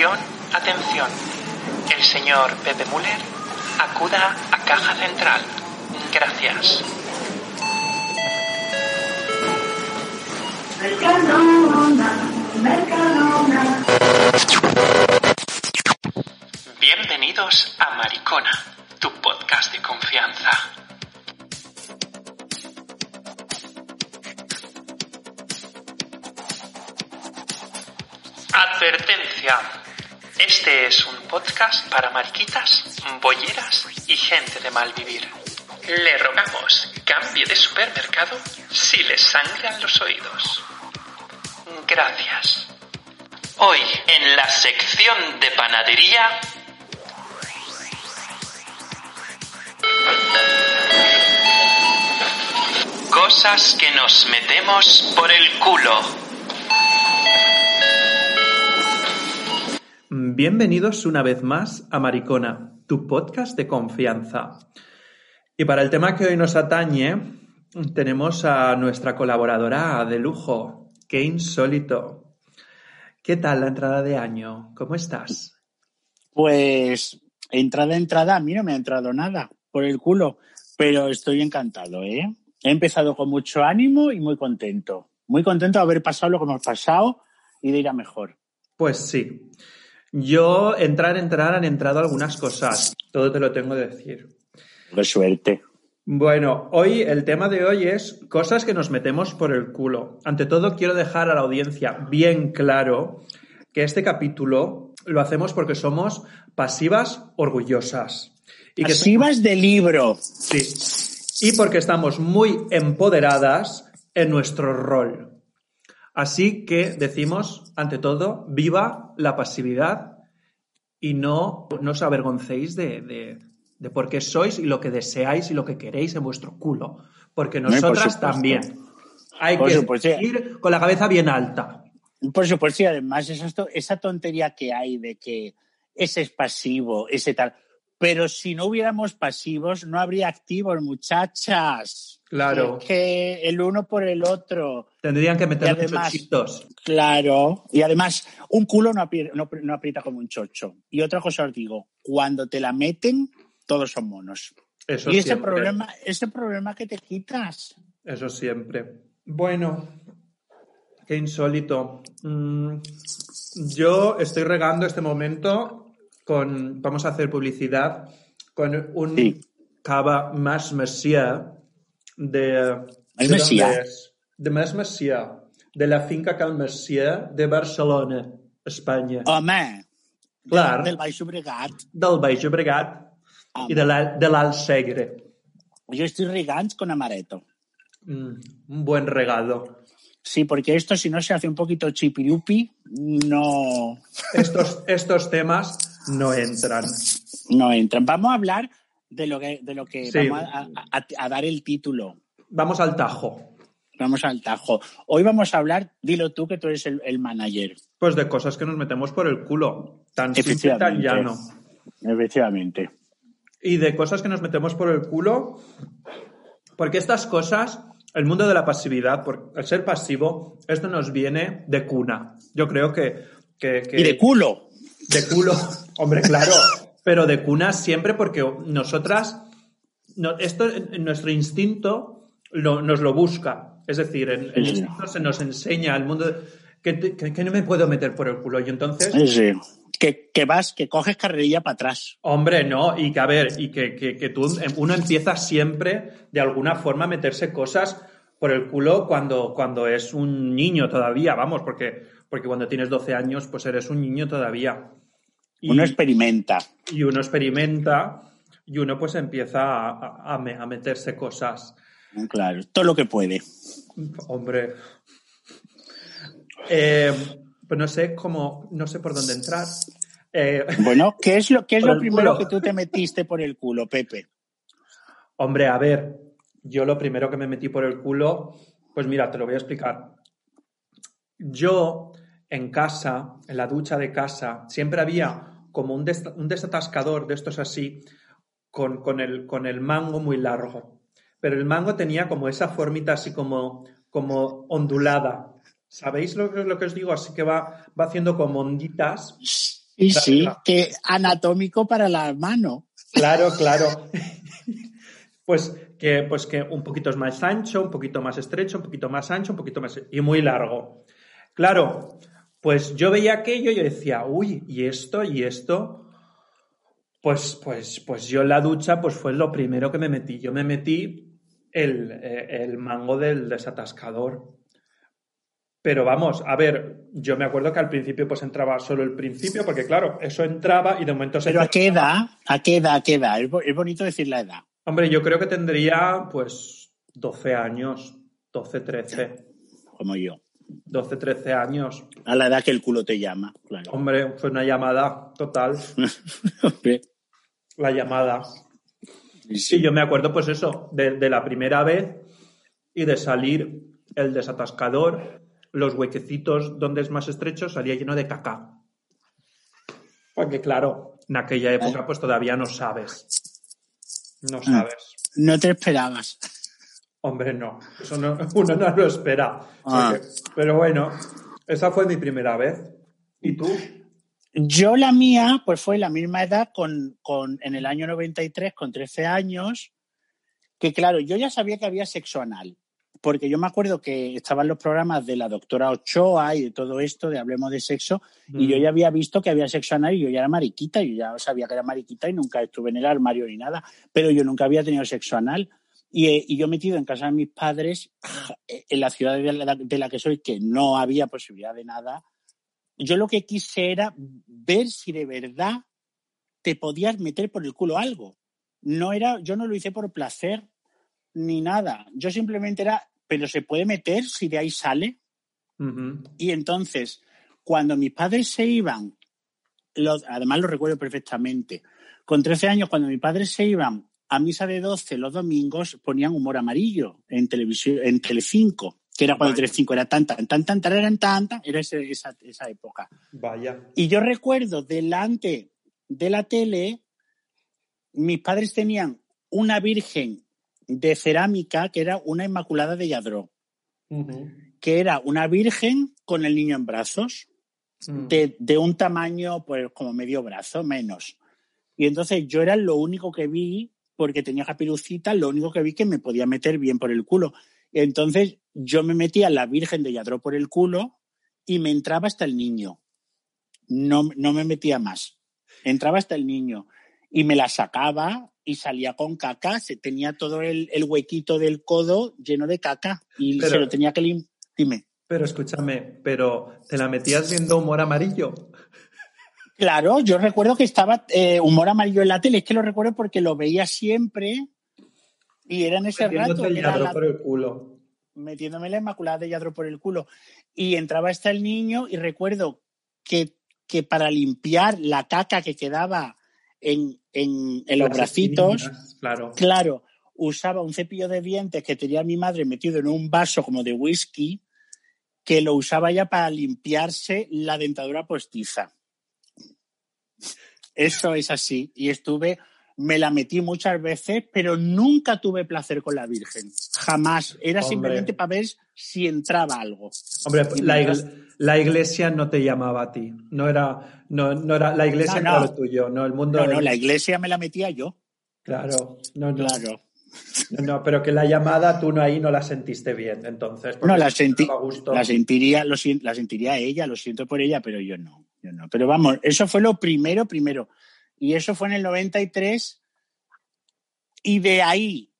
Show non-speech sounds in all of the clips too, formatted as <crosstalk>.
Atención, atención. El señor Pepe Müller acuda a Caja Central. Gracias. Bienvenidos a Maricona, tu podcast de confianza. Advertencia. Este es un podcast para mariquitas, bolleras y gente de mal vivir. Le rogamos cambie de supermercado si le sangran los oídos. Gracias. Hoy en la sección de panadería Cosas que nos metemos por el culo. Bienvenidos una vez más a Maricona, tu podcast de confianza. Y para el tema que hoy nos atañe, tenemos a nuestra colaboradora de lujo, qué insólito. ¿Qué tal la entrada de año? ¿Cómo estás? Pues entrada, entrada, a mí no me ha entrado nada por el culo, pero estoy encantado, ¿eh? He empezado con mucho ánimo y muy contento. Muy contento de haber pasado lo que hemos pasado y de ir a mejor. Pues sí. Yo, entrar, entrar, han entrado algunas cosas. Todo te lo tengo que decir. Qué suerte. Bueno, hoy el tema de hoy es cosas que nos metemos por el culo. Ante todo, quiero dejar a la audiencia bien claro que este capítulo lo hacemos porque somos pasivas orgullosas. Y que Pasivas de libro. Sí. Y porque estamos muy empoderadas en nuestro rol. Así que decimos, ante todo, viva la pasividad y no, no os avergoncéis de, de, de por qué sois y lo que deseáis y lo que queréis en vuestro culo. Porque No, y por nosotras también. Hay Por que supuesto. ir con la cabeza bien alta. Por supuesto, y además esa, esto- esa tontería que hay de que ese es pasivo, ese tal. Pero si no hubiéramos pasivos, no habría activos, muchachas. Claro. Es que el uno por el otro. Tendrían que meter además- chochitos. Claro. Y además, un culo no aprieta, no, no aprieta como un chocho. Y otra cosa os digo, cuando te la meten, todos son monos. Eso y ese siempre. problema, ese problema que te quitas. Eso siempre. Bueno, qué insólito. Mm, yo estoy regando este momento con. Vamos a hacer publicidad con un Sí. cava Mas Messier de. Mas ¿de Mas Messier, de la finca Cal Messier de Barcelona, España. Home, Clar. del Baix Llobregat. Del Baix Llobregat Home. i de la- de l'Alt Segre. Yo estoy regant con amaretto. Mm, un buen regalo. Sí, porque esto si no se hace un poquito chipirupi, no, Estos, estos temas no entran. no entran. Vamos a hablar de lo que, de lo que Sí. vamos a, a- a dar el título. Vamos al tajo. Vamos al tajo. Hoy vamos a hablar, dilo tú que tú eres el, el manager. Pues de cosas que nos metemos por el culo. Tan simple, tan llano. Efectivamente. Y de cosas que nos metemos por el culo. Porque estas cosas, el mundo de la pasividad, por el ser pasivo, esto nos viene de cuna. Yo creo que. que- que- Y de culo. de culo. Hombre, claro. Pero de cuna siempre porque nosotras. no- esto, nuestro instinto lo- nos lo busca. Es decir, en el Sí. instinto se nos enseña el mundo. que, que- que no me puedo meter por el culo. Y entonces. Sí, sí. Que, que vas, que coges carrerilla para atrás. Hombre, no, y que a ver, y que, tú, uno empieza siempre de alguna forma a meterse cosas por el culo cuando, cuando es un niño todavía, vamos, porque, porque cuando tienes 12 años, pues eres un niño todavía. Y, Uno experimenta. y uno experimenta y uno pues empieza a, a- a me- a meterse cosas. Claro, todo lo que puede. Hombre. Eh, pues no sé cómo, no sé por dónde entrar. Eh, Bueno, ¿qué es lo, qué es lo <laughs> primero culo. que tú te metiste por el culo, Pepe? hombre, a ver, yo lo primero que me metí por el culo, pues mira, te lo voy a explicar. Yo en casa, en la ducha de casa, siempre había como un, des- un desatascador de estos así, con, con el, con el mango muy largo. Pero el mango tenía como esa formita así como, como ondulada. ¿Sabéis lo, que- lo que os digo? Así que va, va haciendo como onditas. Y Claro, sí, claro. que anatómico para la mano. Claro, <laughs> claro. Pues que, pues que un poquito más ancho, un poquito más estrecho, un poquito más ancho, un poquito más y muy largo. Claro, pues yo veía aquello y yo decía, uy, ¿y esto? ¿Y esto? Pues, pues, pues yo en la ducha, pues fue lo primero que me metí. Yo me metí el, eh, el mango del desatascador. Pero vamos, a ver, yo me acuerdo que al principio pues entraba solo el principio, porque claro, eso entraba y de momento se Pero ¿a qué edad? ¿A qué edad? ¿A qué edad? Es bonito decir la edad. Hombre, yo creo que tendría pues 12 años, 12, 13, Como yo. 12, 13 años. A la edad que el culo te llama, claro. Hombre, fue una llamada total, <laughs> Hombre, la llamada. sí, Sí, yo me acuerdo pues eso, de, de la primera vez y de salir el desatascador, los huequecitos donde es más estrecho salía lleno de caca. Porque claro, en aquella época pues todavía no sabes. No sabes. No te esperabas. Hombre, no. Eso no, <laughs> uno no lo espera. Ah. Pero bueno, esa fue mi primera vez. ¿Y tú? Yo la mía, pues fue la misma edad con, con, en el año 93, con 13 años, que claro, yo ya sabía que había sexo anal, porque yo me acuerdo que estaban los programas de la doctora Ochoa y de todo esto, de Hablemos de Sexo, y yo ya había visto que había sexo anal y yo ya era mariquita, yo ya sabía que era mariquita y nunca estuve en el armario ni nada, pero yo nunca había tenido sexo anal. Y, eh, y yo metido en casa de mis padres, en la ciudad de la, de la que soy, que no había posibilidad de nada, yo lo que quise era ver si de verdad te podías meter por el culo algo. No era, yo no lo hice por placer ni nada. Yo simplemente era, pero se puede meter si de ahí sale. Ujú. Y entonces, cuando mis padres se iban, lo- además lo recuerdo perfectamente, con 13 años, cuando mis padres se iban a misa de 12 los domingos, ponían humor amarillo en televisión, en Telecinco, que era cuando. Telecinco era tan, tan, tan, tan, tan, tan, tan, era ese- esa, esa época. Vaya. Y yo recuerdo delante de la tele, mis padres tenían una virgen de cerámica que era una Inmaculada de Yadró, Ujú. que era una virgen con el niño en brazos, Mm. de, de un tamaño pues como medio brazo, menos. Y entonces yo era lo único que vi, porque tenía capirucita, lo único que vi que me podía meter bien por el culo. Entonces yo me metía la Virgen de Yadró por el culo y me entraba hasta el niño. No, no me metía más. Entraba hasta el niño y me la sacaba y salía con caca. Se tenía todo el, el huequito del codo lleno de caca y Pero- se lo tenía que limpiar. Dime. Pero escúchame, pero ¿te la metías viendo humor amarillo? Claro, yo recuerdo que estaba eh, humor amarillo en la tele, es que lo recuerdo porque lo veía siempre y era en ese rato el lladro la- por el culo. metiéndome la Inmaculada de Yadro por el culo. Y entraba hasta el niño y recuerdo que, que para limpiar la caca que quedaba en, en, en los bracitos, Claro. claro, usaba un cepillo de dientes que tenía mi madre metido en un vaso como de whisky, que lo usaba ya para limpiarse la dentadura postiza. Eso es así. Y estuve, me la metí muchas veces, pero nunca tuve placer con la Virgen. Jamás. Era Hombre. simplemente para ver si entraba algo. Hombre, la, la iglesia no te llamaba a ti. No era, no, no era la iglesia No, no, era lo tuyo, no el mundo. No, del- no, la iglesia me la metía yo. Claro, no, no, Claro. no, no, pero que la llamada tú no ahí no la sentiste bien, entonces. No, la, gusto. la sentiría, lo la sentiría ella, lo siento por ella, pero yo no, yo no. Pero vamos, eso fue lo primero, primero. Y eso fue en el 93. Y de ahí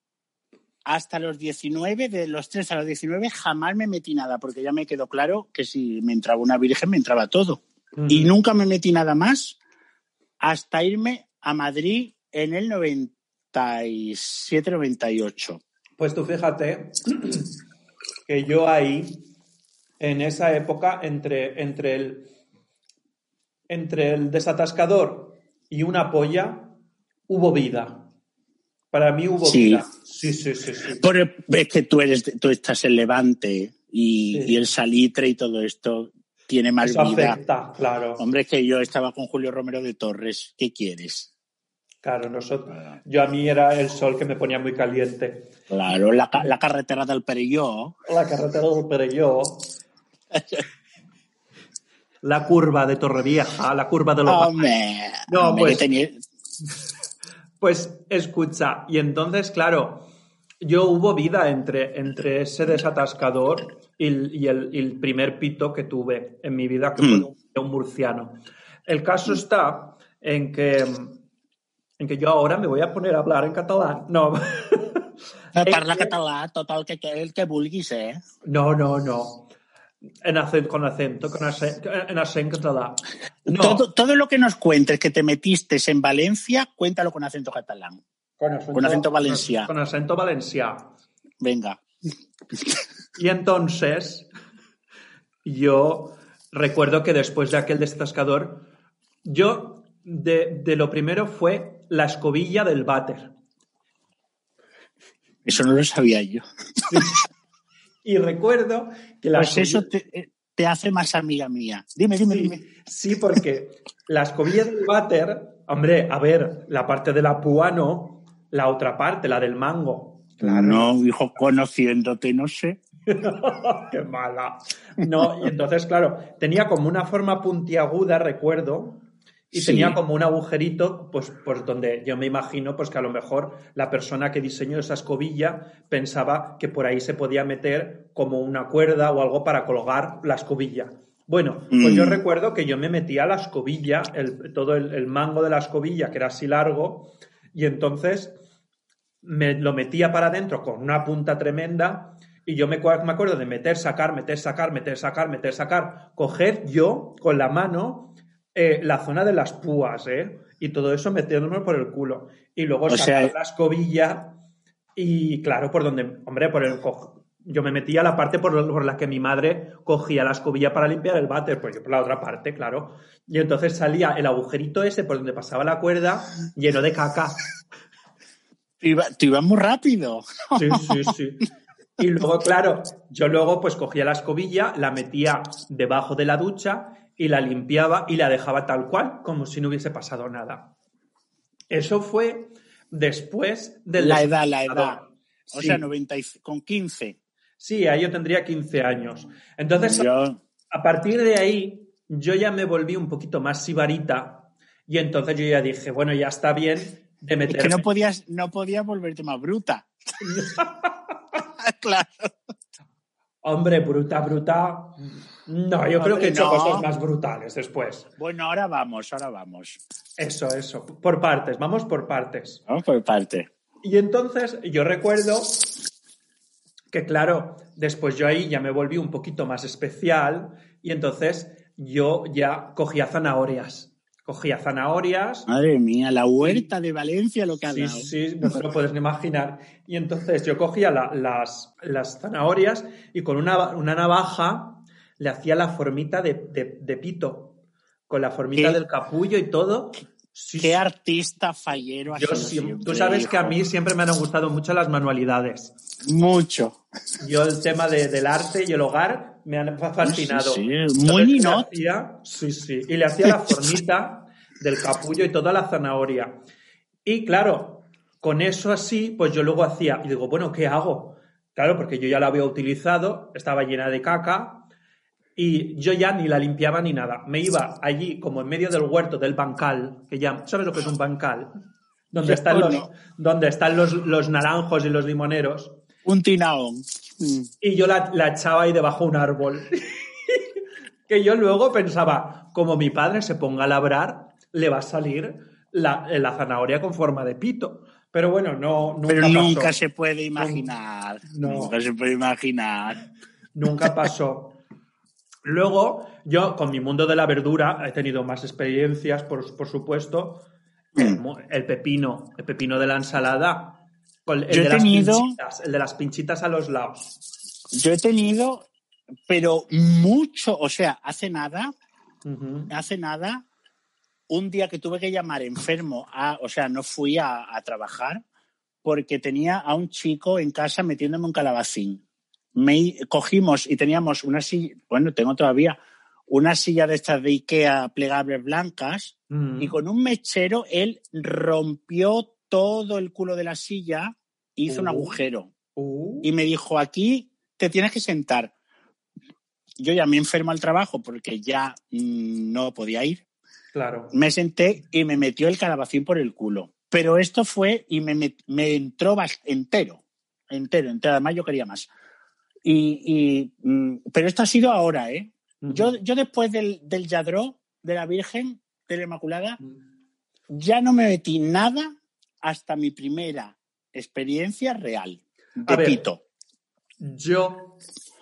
hasta los 19, de los 3 a los 19, jamás me metí nada, porque ya me quedó claro que si me entraba una virgen, me entraba todo. Y nunca me metí nada más hasta irme a Madrid en el 97-98. Pues tú fíjate que yo ahí, en esa época, entre, entre, el, entre el desatascador y una polla, hubo vida. Para mí hubo Sí. vida. Sí, sí, sí, sí. Pero es que tú, eres, tú estás en Levante y, Sí. y el salitre y todo esto tiene más Eso vida. afecta, claro. Hombre, es que yo estaba con Julio Romero de Torres. ¿Qué quieres? Claro, nosotros, yo a mí era el sol que me ponía muy caliente. Claro, la carretera del Perelló. La carretera del Perelló. <laughs> La curva de Torrevieja, la curva de los... Hombre, No, hombre, pues- tenía- <laughs> Pues escucha, y entonces, claro, yo hubo vida entre, entre ese desatascador y, el, y el- y el primer pito que tuve en mi vida, que fue Mm. un, murciano. El caso está en que, en que yo ahora me voy a poner a hablar en catalán. No, <laughs> Parla Es que- català, tot el que, el que vulguis, eh? no, no, no. En acento, con acento, con acento, en acento catalán. No, Todo, todo lo que nos cuentes que te metiste en Valencia, cuéntalo con acento catalán. con acento, con acento valencià. Con acento valencià. Venga. Y entonces, yo recuerdo que después de aquel desatascador, yo de, de lo primero fue la escobilla del váter. Eso no lo sabía yo. Y recuerdo que la Pues eso te, te hace más amiga mía. Dime, dime, Sí, dime. sí, porque la escobilla del váter, hombre, a ver, la parte de la púa no, la otra parte, la del mango. No, hijo, conociéndote, no sé. <laughs> Qué mala. No, y entonces, claro, tenía como una forma puntiaguda, recuerdo, y Sí. tenía como un agujerito, pues, pues donde yo me imagino pues que a lo mejor la persona que diseñó esa escobilla pensaba que por ahí se podía meter como una cuerda o algo para colgar la escobilla. Bueno, pues Mm. yo recuerdo que yo me metía la escobilla, el- todo el, el mango de la escobilla, que era así largo, y entonces me lo metía para adentro con una punta tremenda y yo me, me acuerdo de meter, sacar, meter, sacar, meter, sacar, meter, sacar, coger yo con la mano eh, la zona de las púas, ¿eh? Y todo eso metiéndome por el culo. Y luego O sacar sea- la escobilla y claro, por donde, hombre, por el yo me metía la parte por, por la que mi madre cogía la escobilla para limpiar el váter, pues yo por la otra parte, claro. Y entonces salía el agujerito ese por donde pasaba la cuerda lleno de caca. Iba- tú ibas muy rápido. Sí, sí, sí. Y luego, claro, yo luego pues cogía la escobilla, la metía debajo de la ducha y la limpiaba y la dejaba tal cual, como si no hubiese pasado nada. Eso fue después de La edad, la edad. O Sí. sea, 90 y- con 15. Sí, ahí yo tendría 15 años. Entonces, Yo, a partir de ahí, yo ya me volví un poquito más sibarita y entonces yo ya dije, bueno, ya está bien de es meterme. que no podías, no podías volverte más bruta. <laughs> <laughs> claro. Hombre, bruta, bruta. No, yo creo que he hecho no. cosas más brutales después. Bueno, ahora vamos, ahora vamos. Eso, eso. Por partes, vamos por partes. Vamos por parte. Y entonces yo recuerdo que, claro, después yo ahí ya me volví un poquito más especial y entonces yo ya cogía zanahorias. Cogía zanahorias. Madre mía, la huerta de Valencia lo que ha Sí, dado. sí, no te lo puedes ni imaginar. Y entonces yo cogía la- las, las zanahorias y con una, una navaja le hacía la formita de, de- de pito, con la formita ¿Qué? del capullo y todo. Sí, Qué artista fallero Yo siempre- tú sabes que a mí siempre me han gustado mucho las manualidades. Mucho. Yo el tema de- del arte y el hogar me han fa- fascinado. Sí, sí, muy hacía- Sí, sí. Y le hacía la formita del capullo y toda la zanahoria. Y claro, con eso así, pues yo luego hacía, y digo, bueno, ¿qué hago? Claro, porque yo ya la había utilizado, estaba llena de caca, y yo ya ni la limpiaba ni nada. Me iba allí, como en medio del huerto del bancal, que ya, ¿sabes lo que es un bancal? Donde están los, donde están los, los naranjos y los limoneros. Un tinaón. Mm. Y yo la, la echaba ahí debajo de un árbol. <laughs> que yo luego pensaba, como mi padre se ponga a labrar, le va a salir la, la zanahoria con forma de pito. Pero bueno, no, nunca Pero pasó. nunca se puede imaginar. No. Nunca se puede imaginar. Nunca pasó. Luego, yo con mi mundo de la verdura he tenido más experiencias, por, por supuesto. El, el pepino, el pepino de la ensalada. El Yo he de las tenido- pinchitas, el de las pinchitas a los lados. Yo he tenido, pero mucho, o sea, hace nada, hace nada, un día que tuve que llamar enfermo, a, o sea, no fui a, a trabajar porque tenía a un chico en casa metiéndome un calabacín. Me cogimos y teníamos una silla, bueno, tengo todavía una silla de estas de Ikea plegables blancas Mm. y con un mechero él rompió todo el culo de la silla, hizo un Uh. agujero Uh. y me dijo, aquí te tienes que sentar. Yo ya me enfermo al trabajo porque ya mm, no podía ir. Claro. Me senté y me metió el calabacín por el culo. Pero esto fue y me, met- me entró entero, entero, entero. Además yo quería más. Y, y, mm, pero esto ha sido ahora, ¿eh? Yo, yo después del, del Yadró, de la Virgen, de la Inmaculada, ya no me metí nada hasta mi primera experiencia real de ver. pito. Yo,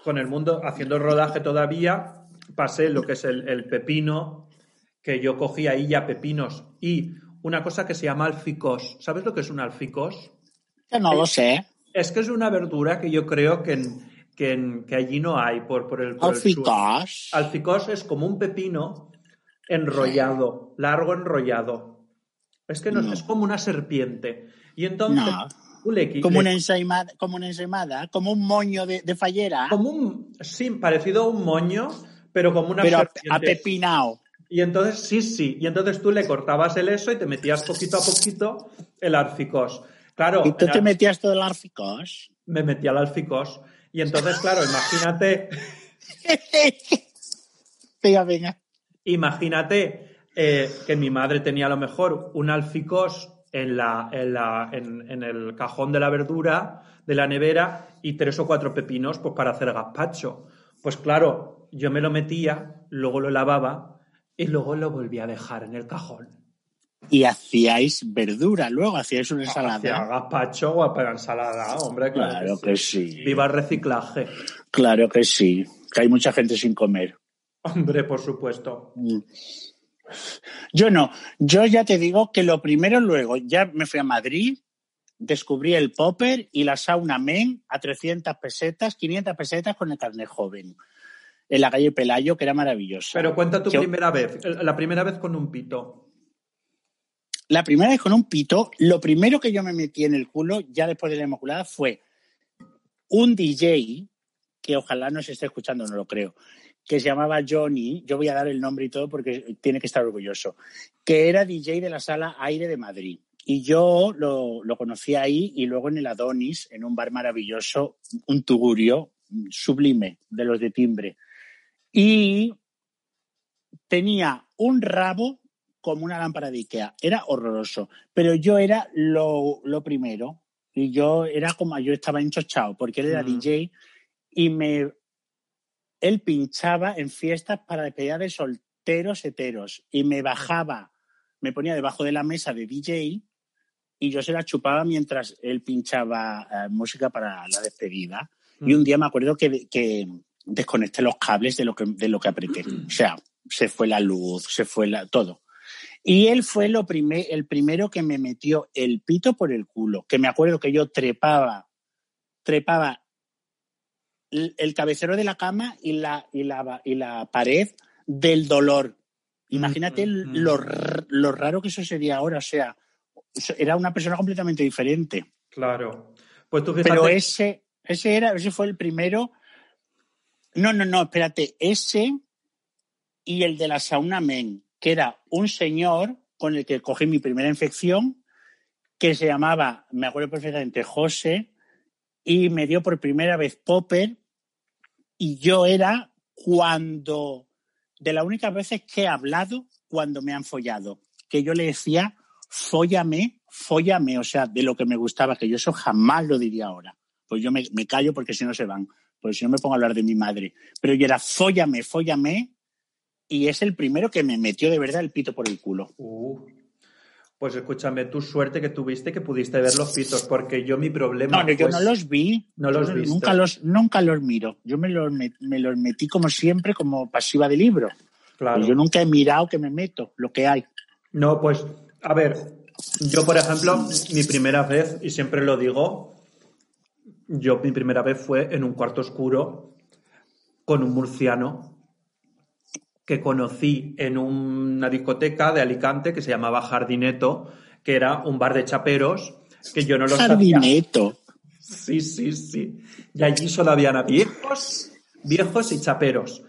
con el mundo, haciendo el rodaje todavía, pasé lo que es el, el pepino, que yo cogía ahí ya pepinos y una cosa que se llama alficós. ¿Sabes lo que es un alficós? Yo no lo sé. Es que es una verdura que yo creo que, en- que, en- que allí no hay por, por el, por el. Alficós es como un pepino enrollado, largo enrollado. Es que no, No. es como una serpiente. Y entonces, No. Como una ensaimada, como una ensaimada, como un moño de, de fallera, como un, sí, parecido a un moño, pero como una pero serpiente. apepinado. Y entonces, sí, sí, y entonces tú le cortabas el eso y te metías poquito a poquito el alficós. Claro, Y tú te metías todo el alficós. me metía el alficós. Y entonces, claro, imagínate, <laughs> venga, venga. imagínate eh, que mi madre tenía a lo mejor un alficós en, la, en, la, en, en el cajón de la verdura de la nevera y tres o cuatro pepinos pues, para hacer gazpacho. Pues claro, yo me lo metía, luego lo lavaba y luego lo volvía a dejar en el cajón. Y hacíais verdura, luego hacíais una Hacía ensalada. gazpacho o para ensalada, hombre, claro, Claro que que sí. sí. Viva el reciclaje. Claro que sí. Que hay mucha gente sin comer. Hombre, por supuesto. Mm. Yo no. Yo ya te digo que lo primero luego, ya me fui a Madrid, descubrí el popper y la sauna men a 300 pesetas, 500 pesetas con el carnet joven. En la calle Pelayo, que era maravillosa. Pero cuenta tu primera vez, la primera vez con un pito. La primera vez con un pito, lo primero que yo me metí en el culo, ya después de la Inmaculada, fue un DJ, que ojalá no se esté escuchando, no lo creo, que se llamaba Johnny, yo voy a dar el nombre y todo porque tiene que estar orgulloso, que era DJ de la sala Aire de Madrid. Y yo lo, lo conocí ahí y luego en el Adonis, en un bar maravilloso, un tugurio sublime de los de timbre. Y tenía un rabo como una lámpara de Ikea. Era horroroso. Pero yo era lo, lo primero. Y yo era como, yo estaba enchochado, porque él era Mm. DJ y me. Él pinchaba en fiestas para despedida de solteros heteros y me bajaba, me ponía debajo de la mesa de DJ y yo se la chupaba mientras él pinchaba eh, música para la despedida. Y un día me acuerdo que, que desconecté los cables de lo que, de lo que apreté. O sea, se fue la luz, se fue la, todo. Y él fue lo primer, el primero que me metió el pito por el culo. Que me acuerdo que yo trepaba, trepaba el, el cabecero de la cama y la, y la, y la pared del dolor. Imagínate Mm, lo, lo raro que eso sería ahora. O sea, era una persona completamente diferente. Claro. Pues tú fíjate. Pero ese, ese era, ese fue el primero. No, no, no, espérate, ese y el de la sauna men, que era un señor con el que cogí mi primera infección, que se llamaba, me acuerdo perfectamente, José, y me dio por primera vez Popper, y yo era cuando, de las únicas veces que he hablado cuando me han follado, que yo le decía, fóllame, fóllame, o sea, de lo que me gustaba, que yo eso jamás lo diría ahora. Pues yo me, callo porque si no se van, porque si no me pongo a hablar de mi madre. Pero yo era, fóllame, fóllame, y es el primero que me metió de verdad el pito por el culo. Uh, pues escúchame, tu suerte que tuviste que pudiste ver los pitos, porque yo mi problema. No, no, yo pues, no los vi. no los viste. Nunca los, nunca los miro. Yo me los, me los metí como siempre, como pasiva de libro. Claro. Yo nunca he mirado que me meto, lo que hay. No, pues, a ver, Yo, por ejemplo, mi primera vez, y siempre lo digo, yo mi primera vez fue en un cuarto oscuro con un murciano que conocí en una discoteca de Alicante que se llamaba Jardineto, que era un bar de chaperos, que yo no lo Jardineto. Sí, sí, sí. Y allí solo habían viejos, viejos y chaperos.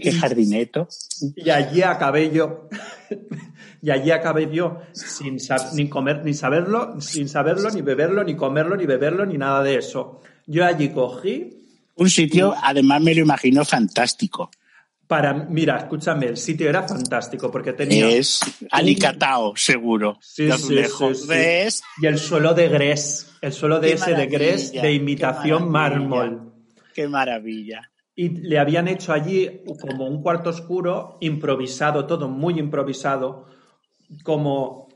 ¿Qué jardineto? Y allí acabé yo, <laughs> y allí acabé yo sin ni comer, ni saberlo, sin saberlo, ni beberlo, ni comerlo, ni beberlo, ni nada de eso. Yo allí cogí. Un sitio, además me lo imagino fantástico. Para, mira, escúchame, el sitio era fantástico porque tenía. Es alicatao, seguro. Sí, sí, sí, Y el suelo de grés, el suelo de ese de grés de imitación mármol. Qué maravilla. Y le habían hecho allí como un cuarto oscuro, improvisado, todo muy improvisado, como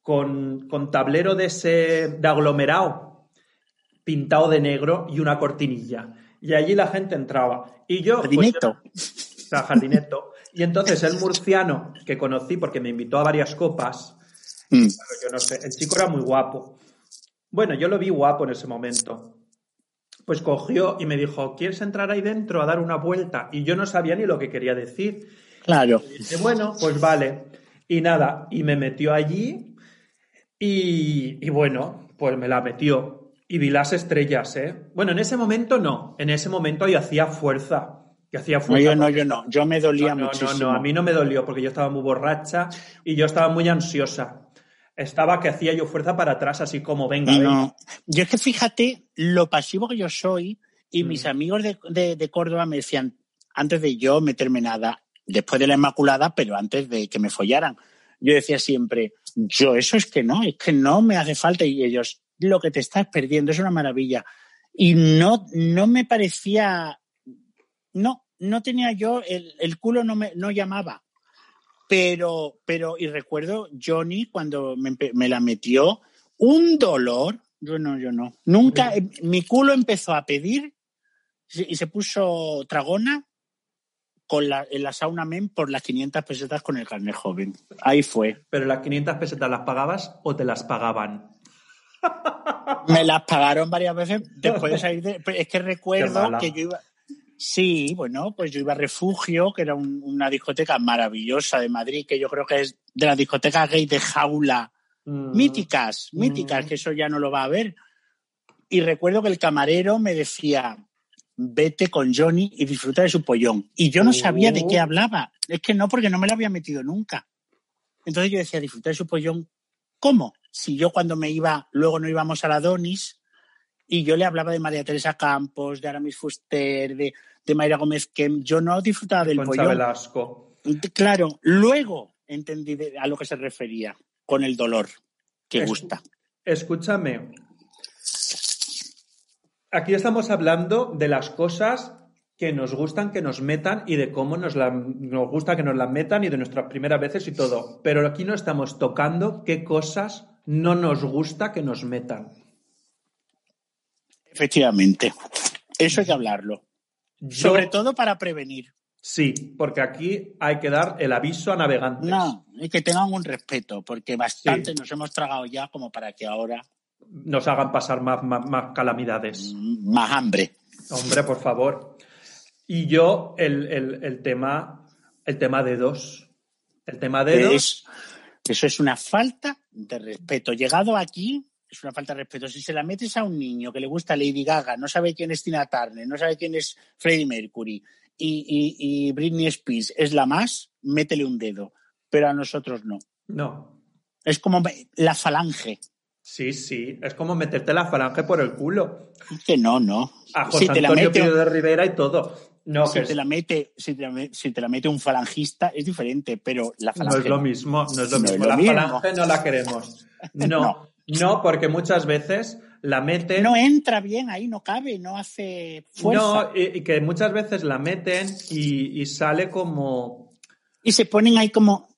con, con tablero de ese de aglomerado, pintado de negro y una cortinilla. Y allí la gente entraba. Y yo. Pues, Jardineto. Y entonces el murciano que conocí porque me invitó a varias copas, mm. yo no sé, el chico era muy guapo. Bueno, yo lo vi guapo en ese momento pues cogió y me dijo, ¿quieres entrar ahí dentro a dar una vuelta? Y yo no sabía ni lo que quería decir. Claro. Y bueno, pues vale. Y nada, y me metió allí y, bueno, pues me la metió. Y vi las estrellas, ¿eh? Bueno, en ese momento no. En ese momento yo hacía fuerza. Que hacía fuerza. No, yo no, yo no. Yo me dolía no, muchísimo. No, no, a mí no me dolió porque yo estaba muy borracha y yo estaba muy ansiosa estaba que hacía yo fuerza para atrás, así como venga. No, yo es que fíjate lo pasivo que yo soy y mis mm. amigos de, de, Córdoba me decían, antes de yo meterme nada, después de la Inmaculada, pero antes de que me follaran, yo decía siempre, yo eso es que no, es que no me hace falta y ellos, lo que te estás perdiendo es una maravilla. Y no, no me parecía, no, no tenía yo, el, el culo no me no llamaba. Pero, pero, y recuerdo Johnny cuando me, la metió, un dolor. Yo no, yo no. Nunca, eh, mi culo empezó a pedir y se puso tragona con la, en la sauna men por las 500 pesetas con el carnet joven. Ahí fue. ¿Pero las 500 pesetas las pagabas o te las pagaban? Me las pagaron varias veces después de salir de... Es que recuerdo que yo iba... Sí, bueno, pues yo iba a Refugio, que era una discoteca maravillosa de Madrid, que yo creo que es de las discotecas gay de jaula. Mm. Míticas, míticas, mm. que eso ya no lo va a ver. Y recuerdo que el camarero me decía, vete con Johnny y disfruta de su pollón. Y yo no sabía de qué oh. hablaba. Es que no, porque no me lo había metido nunca. Entonces yo decía, disfrutar de su pollón. ¿Cómo? Si yo cuando me iba, luego no íbamos a la Donis, y yo le hablaba de María Teresa Campos, de Aramis Fuster, de, de Mayra Gómez, que yo no disfrutaba del pollo. Velasco. Claro, luego entendí a lo que se refería con el dolor que gusta. Escúchame. Aquí estamos hablando de las cosas que nos gustan que nos metan y de cómo nos, nos gusta que nos las metan y de nuestras primeras veces y todo. Pero aquí no estamos tocando qué cosas no nos gusta que nos metan. Efectivamente. Eso hay que hablarlo. Sobre todo para prevenir. Sí, porque aquí hay que dar el aviso a navegantes. No, y que tengan un respeto, porque bastante nos hemos tragado ya como para que ahora nos hagan pasar más, más, calamidades. Mm, más hambre. Hombre, por favor. Y yo, el, tema, el tema de dos. El tema de dos. eso es una falta de respeto. Llegado aquí, es una falta de respeto. Si se la metes a un niño que le gusta Lady Gaga, no sabe quién es Tina Turner, no sabe quién es Freddie Mercury y, y, Britney Spears es la más, métele un dedo. Pero a nosotros no. No. Es como la falange. Sí, sí, es como meterte la falange por el culo. Que no, no. A José si te Antonio la mete, de Rivera y todo. No, si, te la mete, si, te la, mete un falangista es diferente, pero la falange. No es lo mismo, no es lo mismo. la falange no la queremos. <laughs> no. No, porque muchas veces la meten. No entra bien ahí, no cabe, no hace fuerza. No, y, que muchas veces la meten y, sale como. Y se ponen ahí como.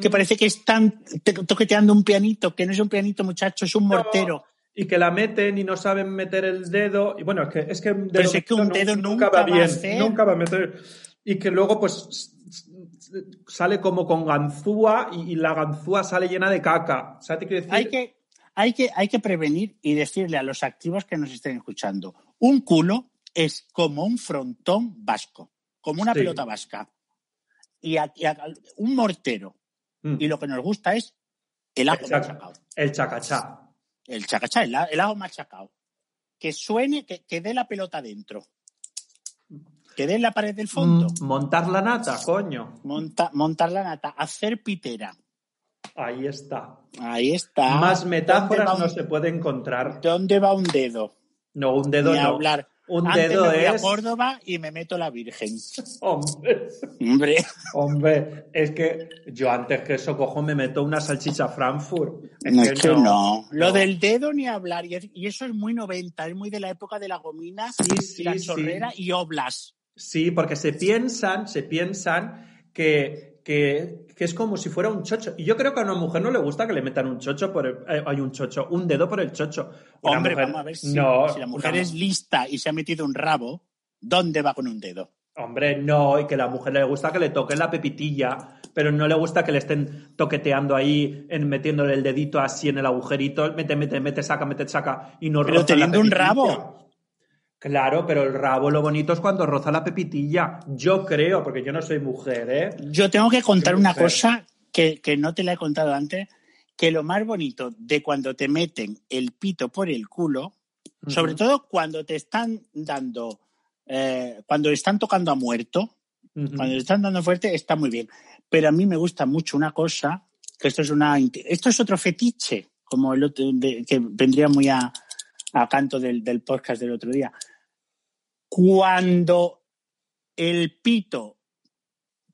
Que mm. parece que están toqueteando un pianito, que no es un pianito, muchacho, es un mortero. y que la meten y no saben meter el dedo. Y bueno, es que, es que, Pero es que un dedo nunca, va bien. nunca va a meter. y que luego pues sale como con ganzúa y, y la ganzúa sale llena de caca. O sea, te quiero decir... Hay que, hay, que, hay que prevenir y decirle a los activos que nos estén escuchando, un culo es como un frontón vasco, como una Sí. pelota vasca. Y, a- y a- un mortero. Mm. Y lo que nos gusta es el ajo Exacto. machacado. El chacachá. El chacachá, el, el ajo machacado. Que suene, que, que dé la pelota dentro. Que dé en la pared del fondo. Mm, Montar la nata, coño. Monta- montar la nata, hacer pitera. Ahí está. Ahí está. Más ¿Dónde metáforas un- no se puede encontrar. ¿Dónde va un dedo? No, un dedo Ni no. hablar. Un Antes dedo me voy a. Córdoba y me meto la Virgen. <laughs> Hombre, Hombre, hombre, es que yo antes que eso cojo me meto una salchicha Frankfurt. Es no, que es que no. Lo no. del dedo ni hablar. Y, es- y eso es muy 90, es muy de la época de la gomina Sí, y sí, la sí. chorrera y oblas. Sí, porque se piensan, se piensan que, que, que es como si fuera un chocho. Y yo creo que a una mujer no le gusta que le metan un chocho por el, eh, hay un chocho, un dedo por el chocho. Una Hombre, mujer- vamos a ver si, no, si la mujer es lista y se ha metido un rabo, ¿dónde va con un dedo? Hombre, no, y que a la mujer le gusta que le toquen la pepitilla, pero no le gusta que le estén toqueteando ahí, en, metiéndole el dedito así en el agujerito, mete, mete, mete, saca, mete, saca, y no Pero la teniendo un rabo. Claro, pero el rabo lo bonito es cuando roza la pepitilla. Yo creo, porque yo no soy mujer, ¿eh? Yo tengo que contar una mujer. cosa que, que no te la he contado antes, que lo más bonito de cuando te meten el pito por el culo, sobre todo cuando te están dando, eh, cuando están tocando a muerto, cuando le están dando fuerte, está muy bien. Pero a mí me gusta mucho una cosa, que esto es una, esto es otro fetiche, como el otro, de- que vendría muy a, a canto del, del podcast del otro día. Cuando el pito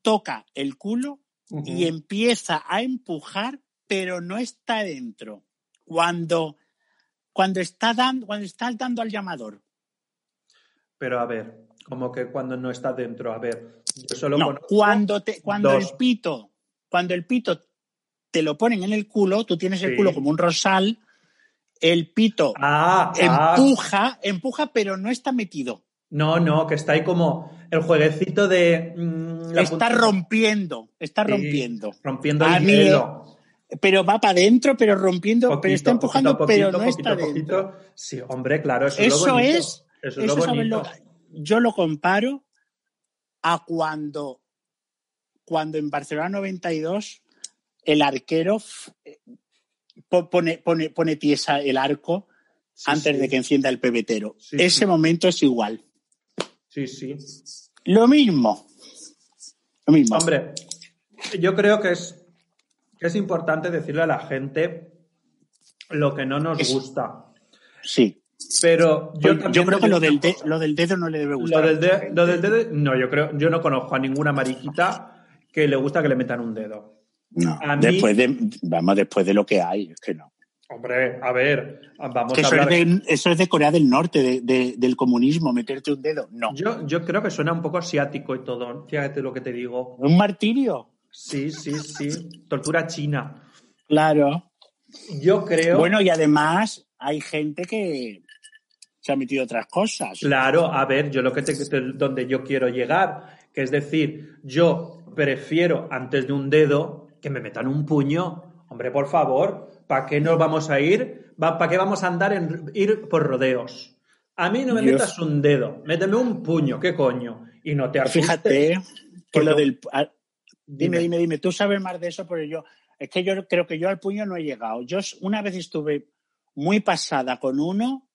toca el culo y empieza a empujar, pero no está dentro. Cuando, cuando, está, dando, cuando está dando al llamador. Pero a ver, como que cuando no está dentro, a ver, yo solo No, cuando, te, cuando dos. el pito, cuando el pito te lo ponen en el culo, tú tienes el Sí. culo como un rosal, el pito Ah, ah, empuja, empuja, pero no está metido. No, no, que está ahí como el jueguecito de... mm, la está rompiendo, está Sí, rompiendo. Rompiendo el mí, hielo. Pero va para adentro, pero rompiendo, pero está empujando, poquito, pero poquito, no está dentro. poquito. Sí, hombre, claro, eso, es Eso lo bonito. es, Eso es lo ¿sabes bonito. lo- yo lo comparo a cuando, cuando en Barcelona 92 el arquero eh, po- pone, pone, pone tiesa el arco Sí, antes sí. de que encienda el pebetero. Ese momento es igual. Sí, sí. Lo mismo. Lo mismo. Hombre, yo creo que es, que es importante decirle a la gente lo que no nos Es- gusta. Sí. Pero yo, creo que lo del, una de- cosa. lo del dedo no le debe Lo gustar. del, de- lo del dedo, no, yo creo, yo no conozco a ninguna mariquita que le gusta que le metan un dedo. No, a mí- después de, vamos, después de lo que hay, es que no. Hombre, a ver, vamos Que a eso, es hablar. de, eso es de Corea del Norte, de- de- del comunismo, meterte un dedo. No. Yo, yo creo que suena un poco asiático y todo. Fíjate lo que te digo. Un martirio. Sí, sí, sí. Tortura china. Claro. Yo creo. Bueno, y además hay gente que se ha metido otras cosas. Claro, a ver, yo lo que te, te- donde yo quiero llegar, que es decir, yo prefiero antes de un dedo que me metan un puño. Hombre, por favor, ¿para qué nos vamos a ir? ¿Para qué vamos a andar en ir por rodeos? A mí no me metas un dedo, méteme un puño, ¿qué coño? Y no te asustes. Fíjate que lo del... ah, Dime, Dime. dime, dime, tú sabes más de eso, pero yo... Es que yo creo que yo al puño no he llegado. Yo una vez estuve muy pasada con uno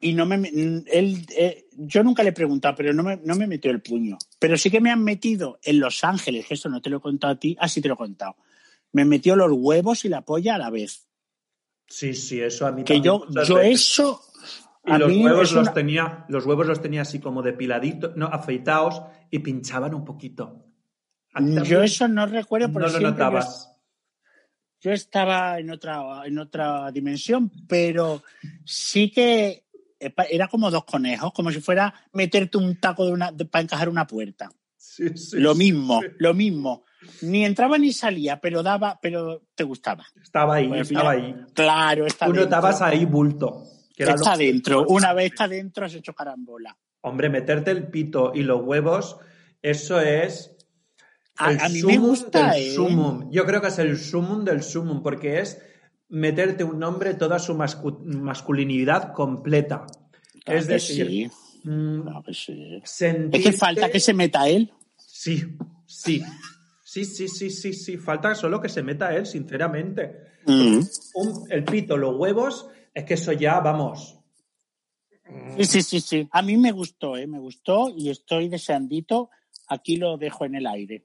y no me... Él, eh, yo nunca le he preguntado, pero no me, no me metió el puño. Pero sí que me han metido en Los Ángeles, que esto no te lo he contado a ti. Ah, sí te lo he contado. Me metió los huevos y la polla a la vez. Sí, sí, eso a mí Que yo, yo eso... Y a los mí huevos es los tenía, los huevos los tenía así como depiladitos, no, afeitados y pinchaban un poquito. ¿A ti Yo eso no recuerdo, no pero lo siempre yo- notabas. yo estaba en otra, en otra dimensión, pero sí que era como dos conejos, como si fuera meterte un taco de una, de- para encajar una puerta. Sí, sí, lo mismo, sí. lo mismo. Ni entraba ni salía, pero daba, pero te gustaba. Estaba ahí, Pues estaba ahí. Claro, está Tú dentro. notabas ahí bulto. que era está lo- dentro. Una vez está dentro has hecho carambola. Hombre, meterte el pito y los huevos, eso es. A, el a mí me sumum gusta, del ¿eh? sumum. Yo creo que es el sumum del sumum, porque es meterte un hombre toda su mascu- masculinidad completa. Claro es decir, sí, mm, claro que sí. Es que falta que se meta él. Sí, sí. Sí, sí, sí, sí, sí. Falta solo que se meta él, sinceramente. Mm. Un- el pito, los huevos, es que eso ya, vamos. Sí, sí, sí, sí. A mí me gustó, ¿eh? Me gustó y estoy deseandito. Aquí lo dejo en el aire.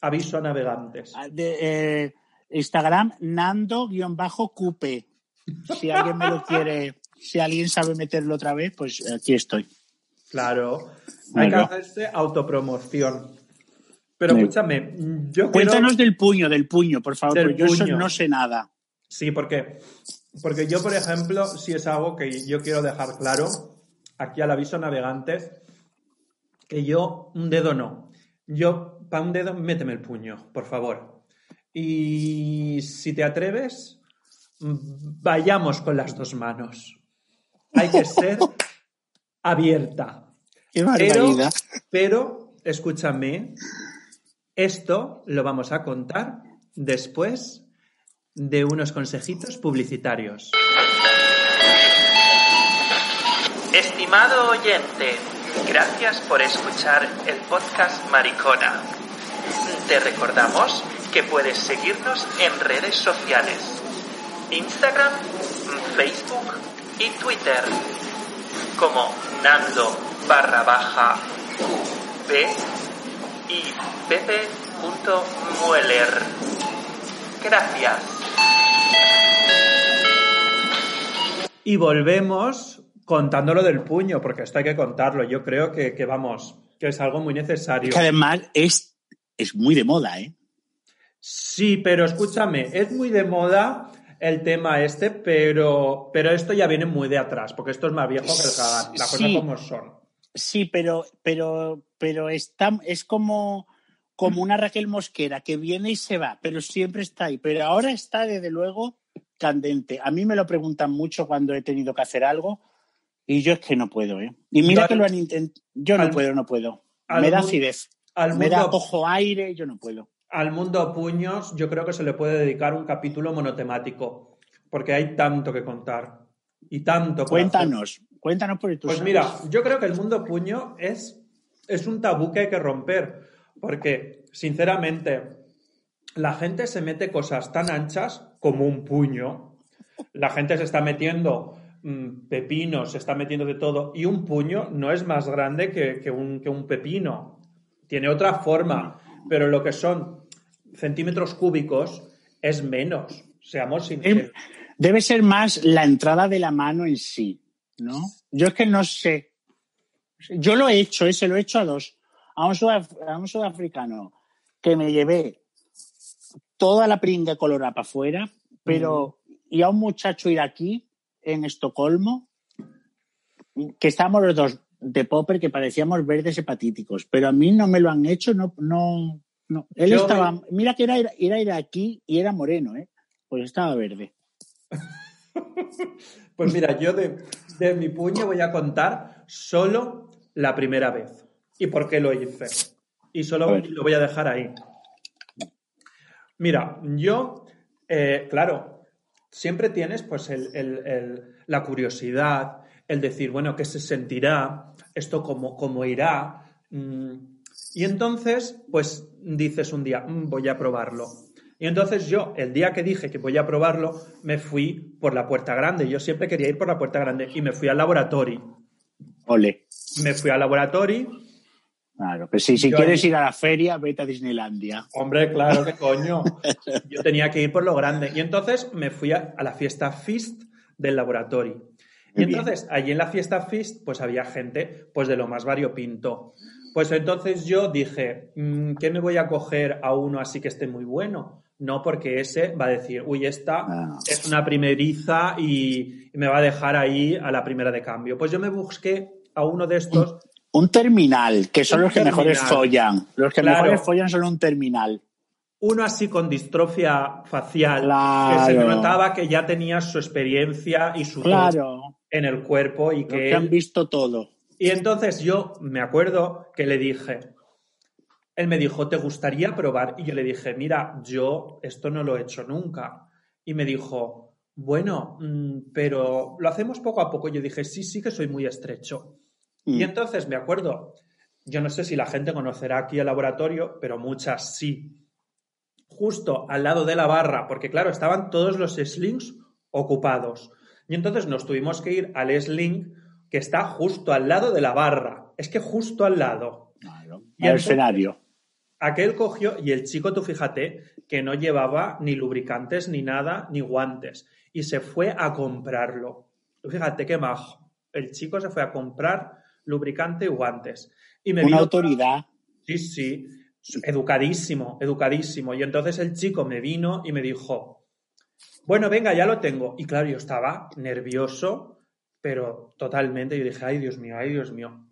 Aviso a navegantes. Ah, De, eh, Instagram, Nando-Cupe. Si alguien me lo quiere, <laughs> si alguien sabe meterlo otra vez, pues aquí estoy. Claro. Hay que hacerse autopromoción. Pero escúchame, yo quiero... Cuéntanos del puño, del puño, por favor, Del porque yo eso puño. no sé nada. Sí, porque, porque yo, por ejemplo, si es algo que yo quiero dejar claro, aquí al aviso navegantes, que yo un dedo no. Yo, para un dedo, méteme el puño, por favor. Y si te atreves, mm, vayamos con las dos manos. Hay que ser abierta. Qué Pero, pero, escúchame, esto lo vamos a contar después de unos consejitos publicitarios. Estimado oyente, gracias por escuchar el podcast Maricona. Te recordamos que puedes seguirnos en redes sociales, Instagram, Facebook y Twitter, como Nando barra baja QP y Pepe.mueller. Gracias. Y volvemos contándolo del puño, porque esto hay que contarlo. Yo creo que, que vamos, que es algo muy necesario. Que además es, es muy de moda, ¿eh? Sí, pero escúchame, es muy de moda el tema este, pero, pero esto ya viene muy de atrás, porque esto es más viejo que el cagar, las Sí. cosas como son. Sí, pero, pero, pero está, es como, como una Raquel Mosquera que viene y se va, pero siempre está ahí. Pero ahora está, desde luego, candente. A mí me lo preguntan mucho cuando he tenido que hacer algo y yo es que no puedo, ¿eh? Y mira que lo han intentado. Yo no al- puedo, no puedo. Me da acidez. Al Me da mundo, ojo aire, yo no puedo. Al mundo puños, yo creo que se le puede dedicar un capítulo monotemático, porque hay tanto que contar y tanto. por hacer. Cuéntanos, cuéntanos por tú Pues sabes. mira, yo creo que el mundo puño es, es un tabú que hay que romper, porque sinceramente la gente se mete cosas tan anchas como un puño, la gente se está metiendo mm, pepinos, se está metiendo de todo, y un puño no es más grande que, que un, que un pepino, tiene otra forma, pero lo que son centímetros cúbicos es menos, seamos sinceros. Debe ser más la entrada de la mano en sí, ¿no? Yo es que no sé. Yo lo he hecho, ¿eh? se lo he hecho a dos. A un, sudaf- a un sudafricano que me llevé toda la pringa colorada para afuera, pero y a un muchacho iraquí en Estocolmo que estábamos los dos de popper que parecíamos verdes hepatíticos, pero a mí no me lo han hecho, no, no, no. Él Yo estaba, me- mira que era, era iraquí y era moreno, ¿eh? Pues estaba verde. <laughs> Pues mira, yo de, de mi puño voy a contar solo la primera vez. ¿Y por qué lo hice? Y solo lo voy a dejar ahí. Mira, yo, eh, claro, siempre tienes pues el- el- el- la curiosidad, el decir, bueno, ¿qué se sentirá? ¿Esto cómo, cómo irá? Mm, Y entonces, pues dices un día, "Mm, voy a probarlo. Y entonces yo, el día que dije que voy a probarlo, me fui por la puerta grande. Yo siempre quería ir por la puerta grande y me fui al laboratorio. Ole. Me fui al laboratorio. Claro, pero si, si quieres ir a la feria, vete a Disneylandia. Hombre, claro, qué coño. <laughs> Yo tenía que ir por lo grande. Y entonces me fui a, a la fiesta Fist del laboratorio. Y bien. entonces, allí en la fiesta Fist, pues había gente pues de lo más variopinto. Pues entonces yo dije, mm, ¿qué me voy a coger a uno así que esté muy bueno? No, porque ese va a decir, uy, esta Ah. es una primeriza y, me va a dejar ahí a la primera de cambio. Pues yo me busqué a uno de estos Un terminal, que son los que mejores terminal. follan. Los que Claro. mejores follan son un terminal. uno así con distrofia facial, que Claro. se notaba que ya tenía su experiencia y su Claro. en el cuerpo y que que han visto todo. Y entonces yo me acuerdo que le dije, él me dijo, ¿te gustaría probar? Y yo le dije, mira, yo esto no lo he hecho nunca. Y me dijo, bueno, mm, pero lo hacemos poco a poco. Yo dije, sí, sí que soy muy estrecho. Mm. Y entonces me acuerdo, yo no sé si la gente conocerá aquí el laboratorio, pero muchas sí. Justo al lado de la barra, porque claro, estaban todos los slings ocupados. Y entonces nos tuvimos que ir al sling que está justo al lado de la barra. Es que justo al lado. Claro. Y Al escenario. Aquel cogió y el chico, tú fíjate, que no llevaba ni lubricantes, ni nada, ni guantes. Y se fue a comprarlo. Fíjate qué majo. El chico se fue a comprar lubricante y guantes. Y me Una vino- autoridad. Sí, sí, educadísimo, educadísimo. Y entonces el chico me vino y me dijo, bueno, venga, ya lo tengo. Y claro, yo estaba nervioso, pero totalmente. Yo dije, ay, Dios mío, ay, Dios mío.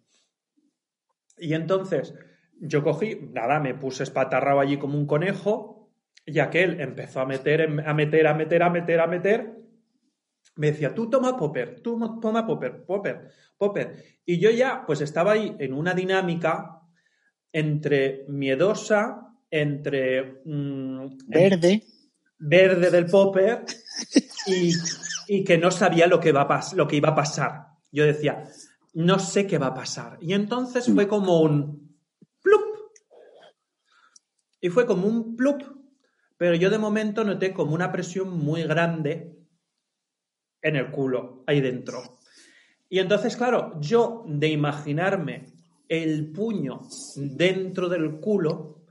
Y entonces yo cogí, nada, me puse espatarrado allí como un conejo y aquel empezó a meter, a meter, a meter, a meter, a meter. Me decía, tú toma popper, tú toma popper, popper, popper. Y yo ya, pues estaba ahí en una dinámica entre miedosa, entre mm, Verde. verde del popper y, <laughs> y que no sabía lo que, va a lo que iba a pasar. Yo decía, no sé qué va a pasar. Y entonces fue como un plup. Y fue como un plup. Pero yo de momento noté como una presión muy grande en el culo, ahí dentro. Y entonces, claro, yo de imaginarme el puño dentro del culo,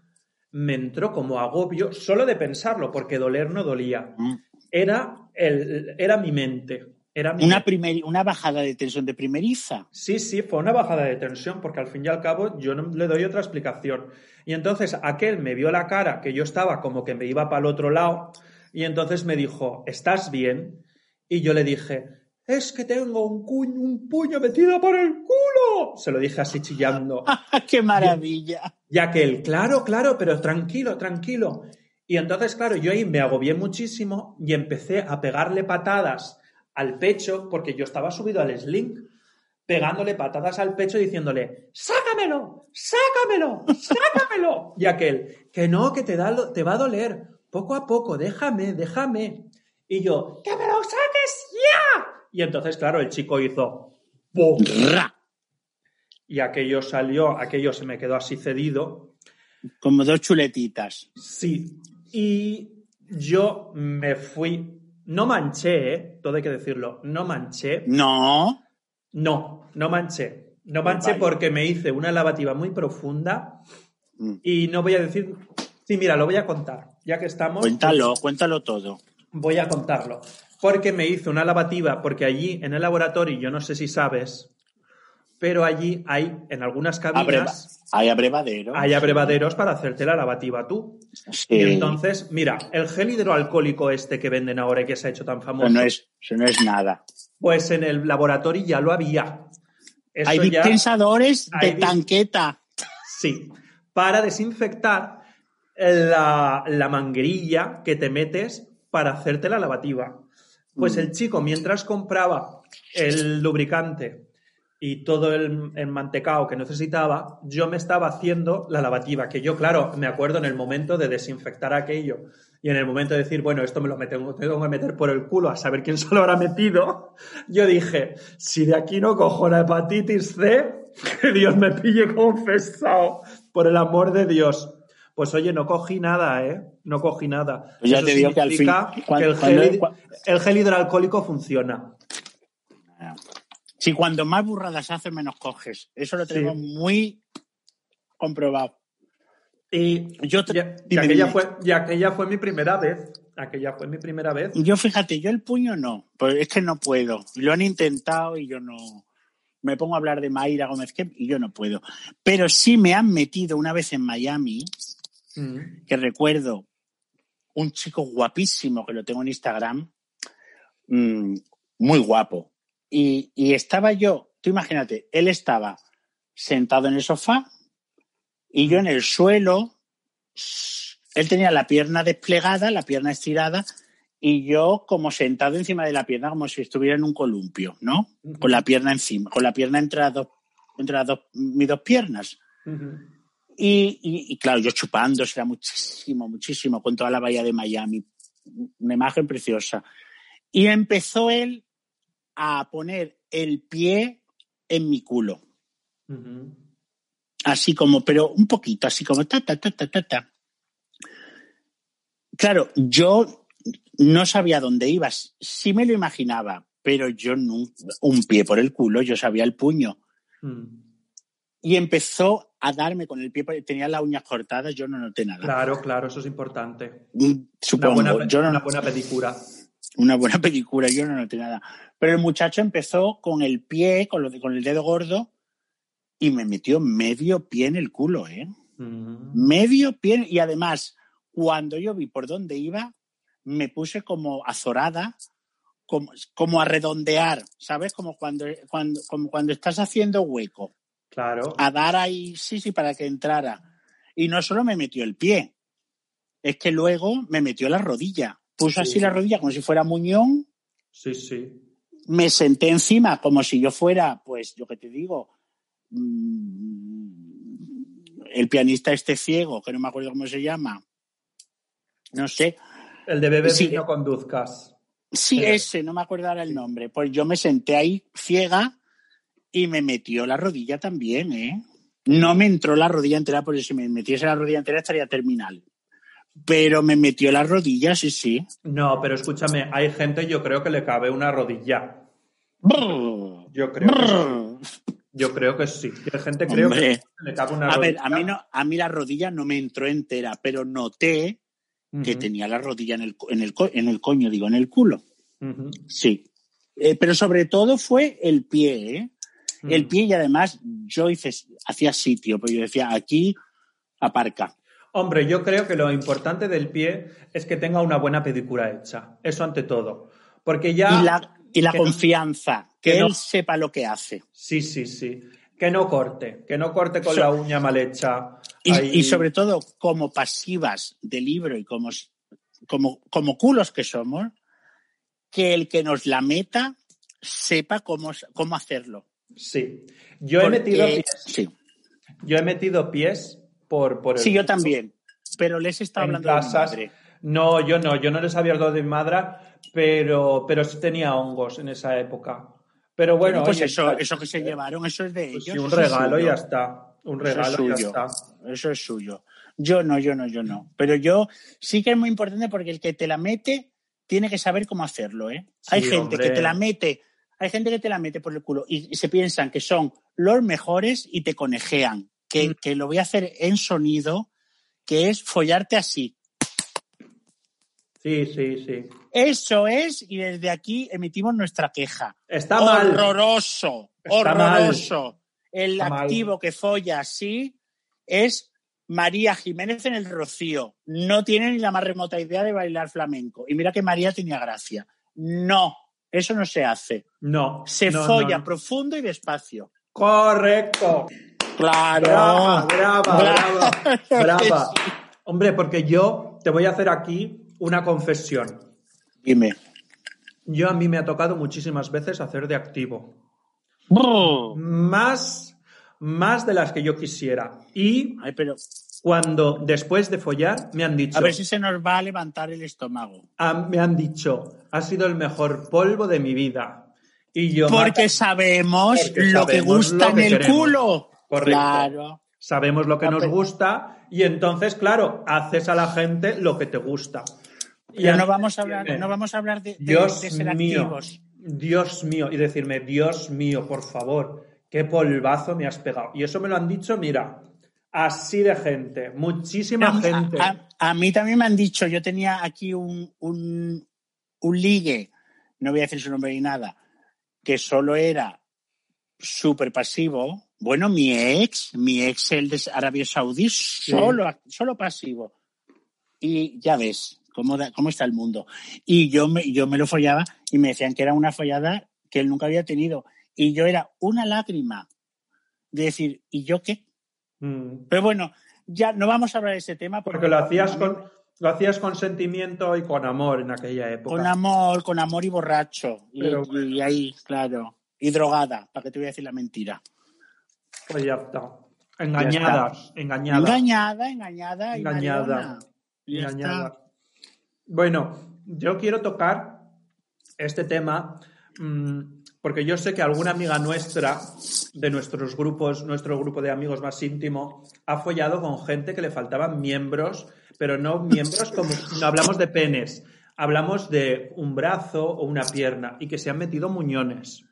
me entró como agobio solo de pensarlo, porque doler no dolía. Mm. Era, el, era mi mente. Era mi Una, mente. primer, una bajada de tensión de primeriza. Sí, sí, fue una bajada de tensión, porque al fin y al cabo yo no le doy otra explicación. Y entonces aquel me vio la cara, que yo estaba como que me iba para el otro lado, y entonces me dijo, ¿estás bien? Y yo le dije, es que tengo un, cuño- un puño metido por el culo. Se lo dije así chillando. <laughs> ¡Qué maravilla! Y aquel, claro, claro, pero tranquilo, tranquilo. Y entonces, claro, yo ahí me agobié muchísimo y empecé a pegarle patadas al pecho, porque yo estaba subido al sling, pegándole patadas al pecho diciéndole, sácamelo, sácamelo, sácamelo. Y aquel, que no, que te, da, te va a doler, poco a poco, déjame, déjame. Y yo, que me lo saques ya. Y entonces, claro, el chico hizo. Ra. y aquello salió, aquello se me quedó así cedido. Como dos chuletitas. Sí. Y yo me fui, no manché, ¿eh? todo hay que decirlo, no manché. No. No, no manché. No manché Vaya. porque me hice una lavativa muy profunda Mm. y no voy a decir... Sí, mira, lo voy a contar. Ya que estamos... Cuéntalo, cuéntalo todo. Voy a contarlo. Porque me hice una lavativa, porque allí en el laboratorio, yo no sé si sabes, pero allí hay, en algunas Abreva- cabinas, Hay abrevadero. hay abrevaderos para hacerte la lavativa tú. Sí. Y entonces, mira, el gel hidroalcohólico este que venden ahora y que se ha hecho tan famoso, Eso no es, eso no es nada. pues en el laboratorio ya lo había. Eso hay ya, dispensadores de hay tanqueta. sí, para desinfectar la, la manguerilla que te metes para hacerte la lavativa. Pues Mm. el chico, mientras compraba el lubricante y todo el, el mantecao que necesitaba, yo me estaba haciendo la lavativa, que yo, claro, me acuerdo en el momento de desinfectar aquello y en el momento de decir, bueno, esto me lo meto- tengo que meter por el culo a saber quién <laughs> se lo habrá metido, yo dije, si de aquí no cojo la hepatitis C, que Dios me pille confesado, por el amor de Dios. Pues oye, no cogí nada, ¿eh? No cogí nada. Pues ya Eso te digo que al fin- que el gel, el gel hidroalcohólico funciona. Si cuando más burradas haces, menos coges. Eso lo Sí. tenemos muy comprobado. Y Yo te- ya, y aquella, fue, y aquella fue mi primera vez. Aquella fue mi primera vez. Yo fíjate, yo el puño no, pues es que no puedo. Lo han intentado y yo no. Me pongo a hablar de Mayra Gómez Kemp y yo no puedo. Pero sí me han metido una vez en Miami, Mm. que recuerdo un chico guapísimo que lo tengo en Instagram, mm, muy guapo. Y, y estaba yo, tú imagínate, él estaba sentado en el sofá y yo en el suelo, él tenía la pierna desplegada, la pierna estirada, y yo como sentado encima de la pierna, como si estuviera en un columpio, ¿no? Con la pierna encima, con la pierna entre las dos, entre las dos, mis dos piernas. Y, y- y, claro, yo chupando, era muchísimo, muchísimo, con toda la bahía de Miami. Una imagen preciosa. Y empezó él a poner el pie en mi culo. Así como, pero un poquito, así como ta, ta, ta, ta, ta, ta. Claro, yo no sabía dónde ibas. Sí me lo imaginaba, pero yo no, un pie por el culo, yo sabía el puño. Mm. Y empezó a darme con el pie, tenía las uñas cortadas, yo no noté nada. Claro, claro, eso es importante. Mm, Una Supongo, buena, yo no, una buena pedicura. Una buena <laughs> película, yo no noté nada. Pero el muchacho empezó con el pie, con, lo de- con el dedo gordo, y me metió medio pie en el culo, ¿eh? Mm. Medio pie, y además, cuando yo vi por dónde iba, me puse como azorada, como, como a redondear, ¿sabes? Como cuando, cuando, como cuando estás haciendo hueco, Claro. a dar ahí, sí, sí, para que entrara. Y no solo me metió el pie, es que luego me metió la rodilla. Puso Sí. así la rodilla como si fuera muñón Sí, sí. me senté encima como si yo fuera, pues, yo que te digo, mm, el pianista este ciego, que no me acuerdo cómo se llama. No sé. El de bebé Sí. no conduzcas. Sí, Sí. ese, no me acuerdo ahora el nombre. Pues yo me senté ahí ciega y me metió la rodilla también, ¿eh? No me entró la rodilla entera, porque si me metiese la rodilla entera estaría terminal. Pero me metió la rodilla, sí, sí. No, pero escúchame, hay gente, yo creo que le cabe una rodilla. Brrr, Yo creo que. Yo creo que sí. Hay gente creo Hombre. que le cabe una A ver, rodilla. a mí, no, a mí la rodilla no me entró entera, pero noté que tenía la rodilla en el, en el, en el coño, digo, en el culo. Sí. Eh, pero sobre todo fue el pie, ¿eh? El pie y además yo hice, hacía sitio, porque yo decía, aquí aparca. Hombre, yo creo que lo importante del pie es que tenga una buena pedicura hecha. Eso ante todo. Porque ya. Y la, y la que no- confianza, que, que no- él sepa lo que hace. Sí, sí, sí. Que no corte. Que no corte con So- la uña mal hecha. Y, sobre todo, como pasivas de libro y como, como, como culos que somos, que el que nos la meta sepa cómo, cómo hacerlo. Sí. Yo he metido pies. Sí. Yo he metido pies por, por el Sí, yo también. Pero les estaba en hablando de mi madre. No, yo no, yo no les había hablado de mi madre, pero, pero sí tenía hongos en esa época. Pero bueno, pues oye, eso, eso que se llevaron, eso es de pues ellos. sí, un regalo y ya está. Un Eso es regalo y ya está. Eso es suyo. Yo no, yo no, yo no. Pero yo sí que es muy importante porque el que te la mete tiene que saber cómo hacerlo, ¿eh? hay gente hombre. que te la mete, hay gente que te la mete por el culo y, y se piensan que son los mejores y te conejean. Que, Mm. que lo voy a hacer en sonido, que es follarte así. Sí, sí, sí. Eso es, y desde aquí emitimos nuestra queja. Está mal. horroroso, Está mal. horroroso. El Está mal. activo que folla así es María Jiménez en el Rocío. No tiene ni la más remota idea de bailar flamenco. Y mira que María tenía gracia. No, eso no se hace. No. Se no, folla no. profundo y despacio. Correcto. Claro. Brava, brava, brava, brava. <laughs> Hombre, porque yo te voy a hacer aquí una confesión. Dime. Yo a mí me ha tocado muchísimas veces hacer de activo. Brr. Más, más de las que yo quisiera. Y Ay, pero cuando después de follar me han dicho, a ver si se nos va a levantar el estómago. ah, me han dicho, ha sido el mejor polvo de mi vida. Y yo Porque sabemos Porque lo que gusta lo que en el queremos. culo. Correcto. Claro. sabemos lo que Ah, nos pero- gusta y entonces, claro, haces a la gente lo que te gusta. Y Pero no vamos a hablar, no vamos a hablar de, de- Dios de ser mío, activos. Dios mío, y decirme, Dios mío, por favor, qué polvazo me has pegado. Y eso me lo han dicho, mira, así de gente, muchísima gente. A, a mí también me han dicho, yo tenía aquí un, un, un ligue, no voy a decir su nombre ni nada, que solo era súper pasivo. Bueno, mi ex, mi ex, el de Arabia Saudí, solo, solo pasivo. Y ya ves cómo, da- cómo está el mundo. Y yo me, yo me lo follaba y me decían que era una follada que él nunca había tenido. Y yo era una lágrima de decir, ¿y yo qué? Mm. Pero bueno, ya no vamos a hablar de ese tema. Porque lo hacías con, lo hacías con sentimiento y con amor en aquella época. Con amor, con amor y borracho. Y- Pero- y, ahí, claro. Y drogada, para que te voy a decir la mentira. Pues ya está. Engañadas, engañadas. Engañada, engañada. Engañada. engañada. está. Bueno, yo quiero tocar este tema mm, porque yo sé que alguna amiga nuestra, de nuestros grupos, nuestro grupo de amigos más íntimo, ha follado con gente que le faltaban miembros, pero no miembros como, no hablamos de penes, hablamos de un brazo o una pierna y que se han metido muñones.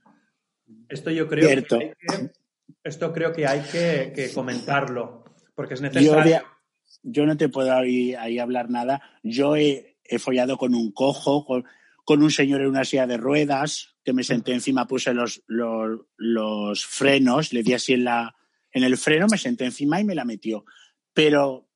Esto yo creo Cierto. que hay que, esto creo que hay que, que comentarlo, porque es necesario. yo no te puedo ahí, ahí hablar nada. Yo he, he follado con un cojo, con, con un señor en una silla de ruedas, que me senté encima, puse los, los, los frenos, le di así en, la, en el freno, me senté encima y me la metió. Pero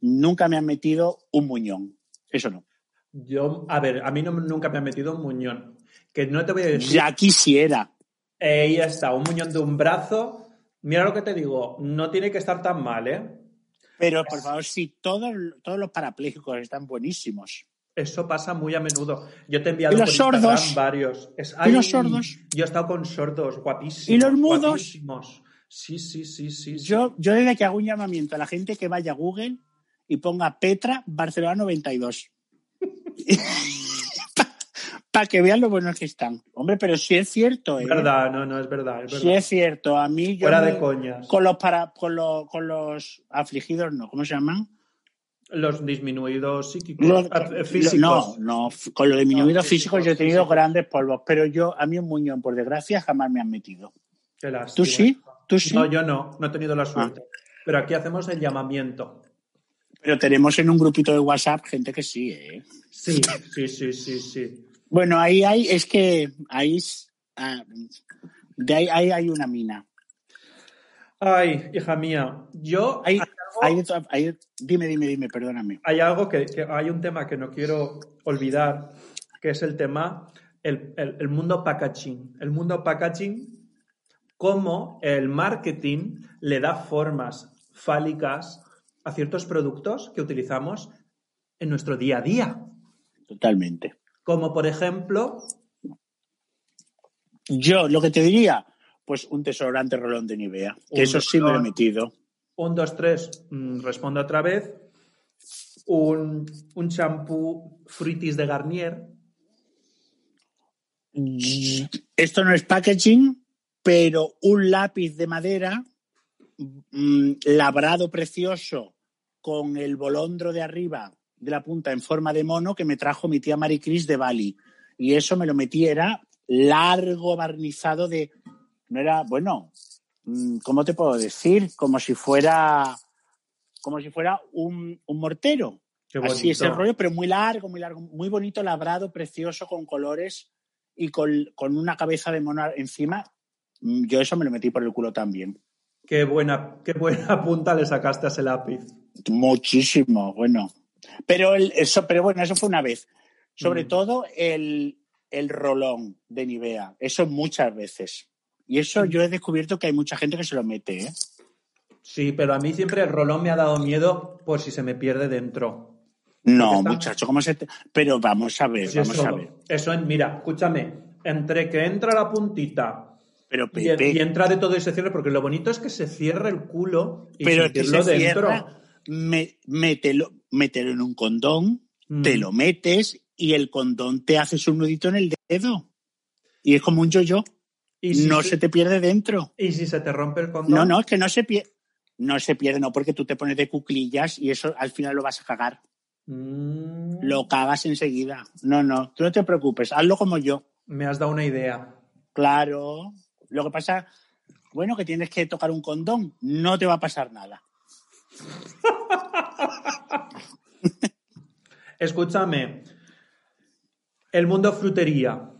nunca me han metido un muñón. Eso no. Yo, a ver, a mí no, nunca me ha metido un muñón. Que no te voy a decir. Ya quisiera. Ahí está, un muñón de un brazo. Mira lo que te digo, no tiene que estar tan mal, ¿eh? Pero por favor, si todos, todos los parapléjicos están buenísimos. Eso pasa muy a menudo. Yo te he enviado ¿Y los por Instagram sordos? varios. Es- ¿Y los sordos? Yo he estado con sordos, guapísimos. ¿Y los mudos? guapísimos. Sí, sí, sí. sí. Yo, yo desde que hago un llamamiento a la gente que vaya a Google y ponga Petra Barcelona 92. <laughs> Para que vean lo buenos que están. Hombre, pero sí es cierto, ¿eh? Es verdad, no, no, es verdad. Es Sí es cierto. A mí yo Fuera me- de coñas. con los para con los, con los afligidos no, ¿cómo se llaman? Los disminuidos psíquicos. Los- físicos. no, no, con los disminuidos No, físicos, físicos, yo he tenido físicos. grandes polvos, pero yo a mí un muñón, por desgracia, jamás me han metido. Qué. ¿Tú sí? ¿Tú sí? No, yo no, no he tenido la Ah. suerte. Pero aquí hacemos el llamamiento. Pero tenemos en un grupito de WhatsApp gente que sí, ¿eh? Sí, sí, sí, sí, sí. Bueno, ahí hay, es que ahí, ah, de ahí, ahí hay una mina. Ay, hija mía, yo Hay, hay, hay dime, dime, dime, perdóname. hay algo que, que- hay un tema que no quiero olvidar, que es el tema, el, el- el mundo packaging. El mundo packaging, cómo el marketing le da formas fálicas a ciertos productos que utilizamos en nuestro día a día. Totalmente. Como por ejemplo, Yo lo que te diría, pues un desodorante rolón de Nivea. Que Un eso sí me lo he metido. un, dos, tres, mm, respondo otra vez, un, un champú fruitis de Garnier, Esto no es packaging, pero un lápiz de madera mm, labrado precioso con el bolondro de arriba de la punta en forma de mono que me trajo mi tía Maricris de Bali. Y eso me lo metí, era largo, barnizado de... No era, bueno, mm, ¿cómo te puedo decir? Como si fuera, como si fuera un, un mortero. Así ese rollo, pero muy largo, muy largo, muy bonito, labrado, precioso, con colores y con, con una cabeza de mono encima. Mm, Yo eso me lo metí por el culo también. Qué buena, qué buena <laughs> punta le sacaste a ese lápiz. Muchísimo, bueno. Pero el- eso, pero bueno, eso fue una vez. Sobre Mm. todo el, el rolón de Nivea. Eso muchas veces. Y eso yo he descubierto que hay mucha gente que se lo mete, ¿eh? Sí, pero a mí siempre el rolón me ha dado miedo por si se me pierde dentro. No, muchacho, ¿cómo se te... Pero vamos a ver, Pues vamos eso, a ver. eso, mira, escúchame, entre que entra la puntita Pero y, Pepe, y entra de todo y se cierra, porque lo bonito es que se cierra el culo y pero es que sentirlo se dentro. cierra, me- mételo, mételo en un condón, Mm. te lo metes y el condón te haces un nudito en el dedo. Y es como un yo-yo. Y si no se- se te pierde dentro. ¿Y si se te rompe el condón? No, no, es que no se pierde. No se pierde, no, porque tú te pones de cuclillas y eso al final lo vas a cagar. Mm, Lo cagas enseguida. No, no, tú no te preocupes, hazlo como yo. Me has dado una idea. Claro. Lo que pasa, bueno, que tienes que tocar un condón. No te va a pasar nada. <laughs> Escúchame, el mundo frutería.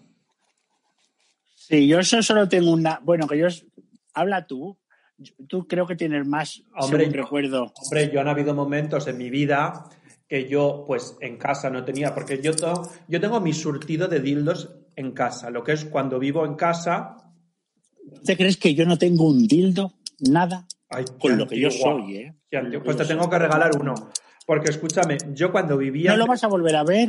Sí, yo eso solo tengo una. Bueno, que yo. Habla tú. Tú creo que tienes más, Hombre, yo- recuerdo. Hombre, yo han habido momentos en mi vida que yo, pues, en casa no tenía, porque yo, to- yo tengo mi surtido de dildos en casa, lo que es cuando vivo en casa, ¿Te crees que yo no tengo un dildo? Nada. Ay, Con lo que yo soy, ¿eh? Pues yo te tengo soy. que regalar uno. Porque escúchame, yo cuando vivía. No lo vas a volver a ver.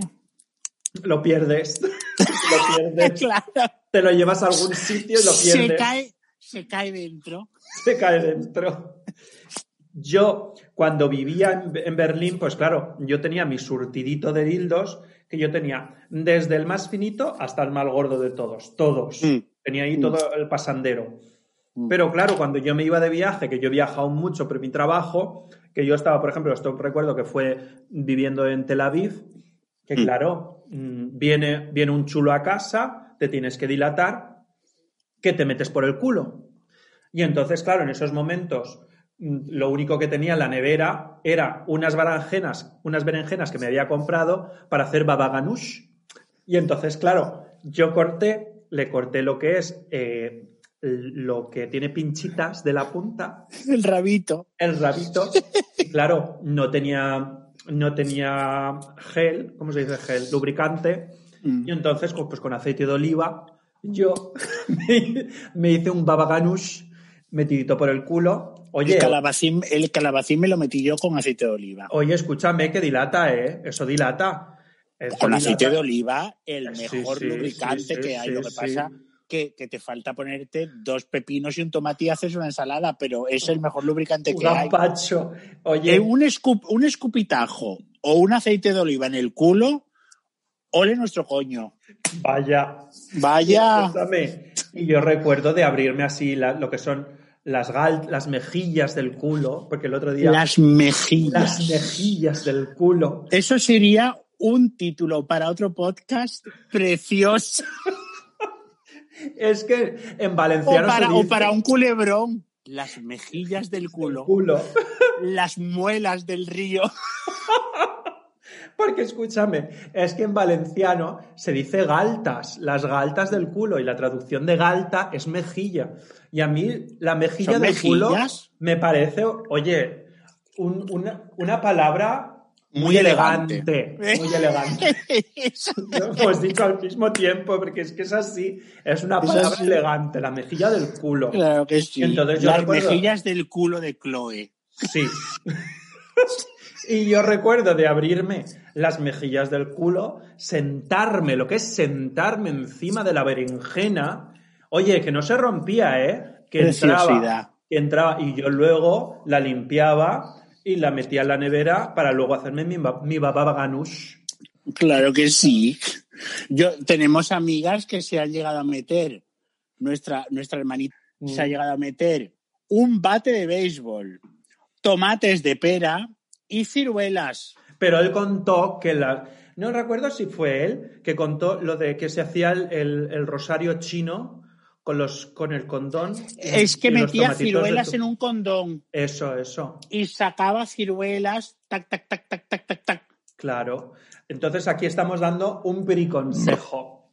lo pierdes. <laughs> lo pierdes. <laughs> claro. Te lo llevas a algún sitio y lo Se pierdes. cae, se cae dentro. se cae dentro. Yo, cuando vivía en, en Berlín, pues claro, yo tenía mi surtidito de dildos, que yo tenía desde el más finito hasta el más gordo de todos, todos. Mm. Tenía ahí Mm. todo el pasandero. Mm. Pero claro, cuando yo me iba de viaje, que yo he viajado mucho por mi trabajo, que yo estaba, por ejemplo, esto recuerdo que fue viviendo en Tel Aviv, que Mm. claro, mm, viene, viene un chulo a casa, te tienes que dilatar, que te metes por el culo. Y entonces, claro, en esos momentos lo único que tenía en la nevera era unas berenjenas, unas berenjenas que me había comprado para hacer baba ganoush. Y entonces, claro, yo corté, le corté lo que es eh, lo que tiene pinchitas de la punta, El rabito. el rabito. <laughs> Claro, no tenía, no tenía gel, ¿cómo se dice gel? Lubricante. Mm. Y entonces, pues, con aceite de oliva, yo <laughs> me, me hice un baba ganoush metidito por el culo. Oye, El calabacín, el calabacín me lo metí yo con aceite de oliva. oye, escúchame que dilata, ¿eh? Eso dilata. Eso Con aceite de oliva, el mejor sí, lubricante sí, que hay. lo que pasa que, que te falta ponerte dos pepinos y un tomate y haces una ensalada, pero es el mejor lubricante Un que hay. gazpacho. Oye, Eh, un, escup- un escupitajo o un aceite de oliva en el culo, ole nuestro coño. vaya. Vaya. Escúchame. Y yo recuerdo de abrirme así la- lo que son las, gal- las mejillas del culo, porque el otro día... Las mejillas. las mejillas del culo. Eso sería un título para otro podcast precioso. <laughs> Es que en O valenciano para, se o dice para un culebrón. Las mejillas del culo. culo. <laughs> Las muelas del río. Porque escúchame, es que en valenciano se dice galtas, las galtas del culo, y la traducción de galta es mejilla. Y a mí la mejilla ¿Son del culo mejillas? me parece, oye, un- una, una palabra muy, elegante. elegante. Muy elegante. <laughs> Lo hemos dicho al mismo tiempo, porque es que es así. Es una Es palabra así. elegante, la mejilla del culo. Claro que sí. Entonces yo Las recuerdo- mejillas del culo de Chloe. Sí. <laughs> y yo recuerdo de abrirme las mejillas del culo, sentarme, lo que es sentarme encima de la berenjena. Oye, que no se rompía, ¿eh? Que entraba, que entraba y yo luego la limpiaba y la metía en la nevera para luego hacerme mi, mi baba ganoush. Claro que sí. Yo, tenemos amigas que se han llegado a meter, nuestra, nuestra hermanita Mm. se ha llegado a meter un bate de béisbol, tomates de pera y ciruelas. Pero él contó que la... No recuerdo si fue él que contó lo de que se hacía el, el- el rosario chino con, los, con el condón. Es que y los metía ciruelas tu- en un condón Eso, eso, y sacaba ciruelas, tac, tac, tac, tac, tac, tac, tac. claro. Entonces aquí estamos dando un briconsejo.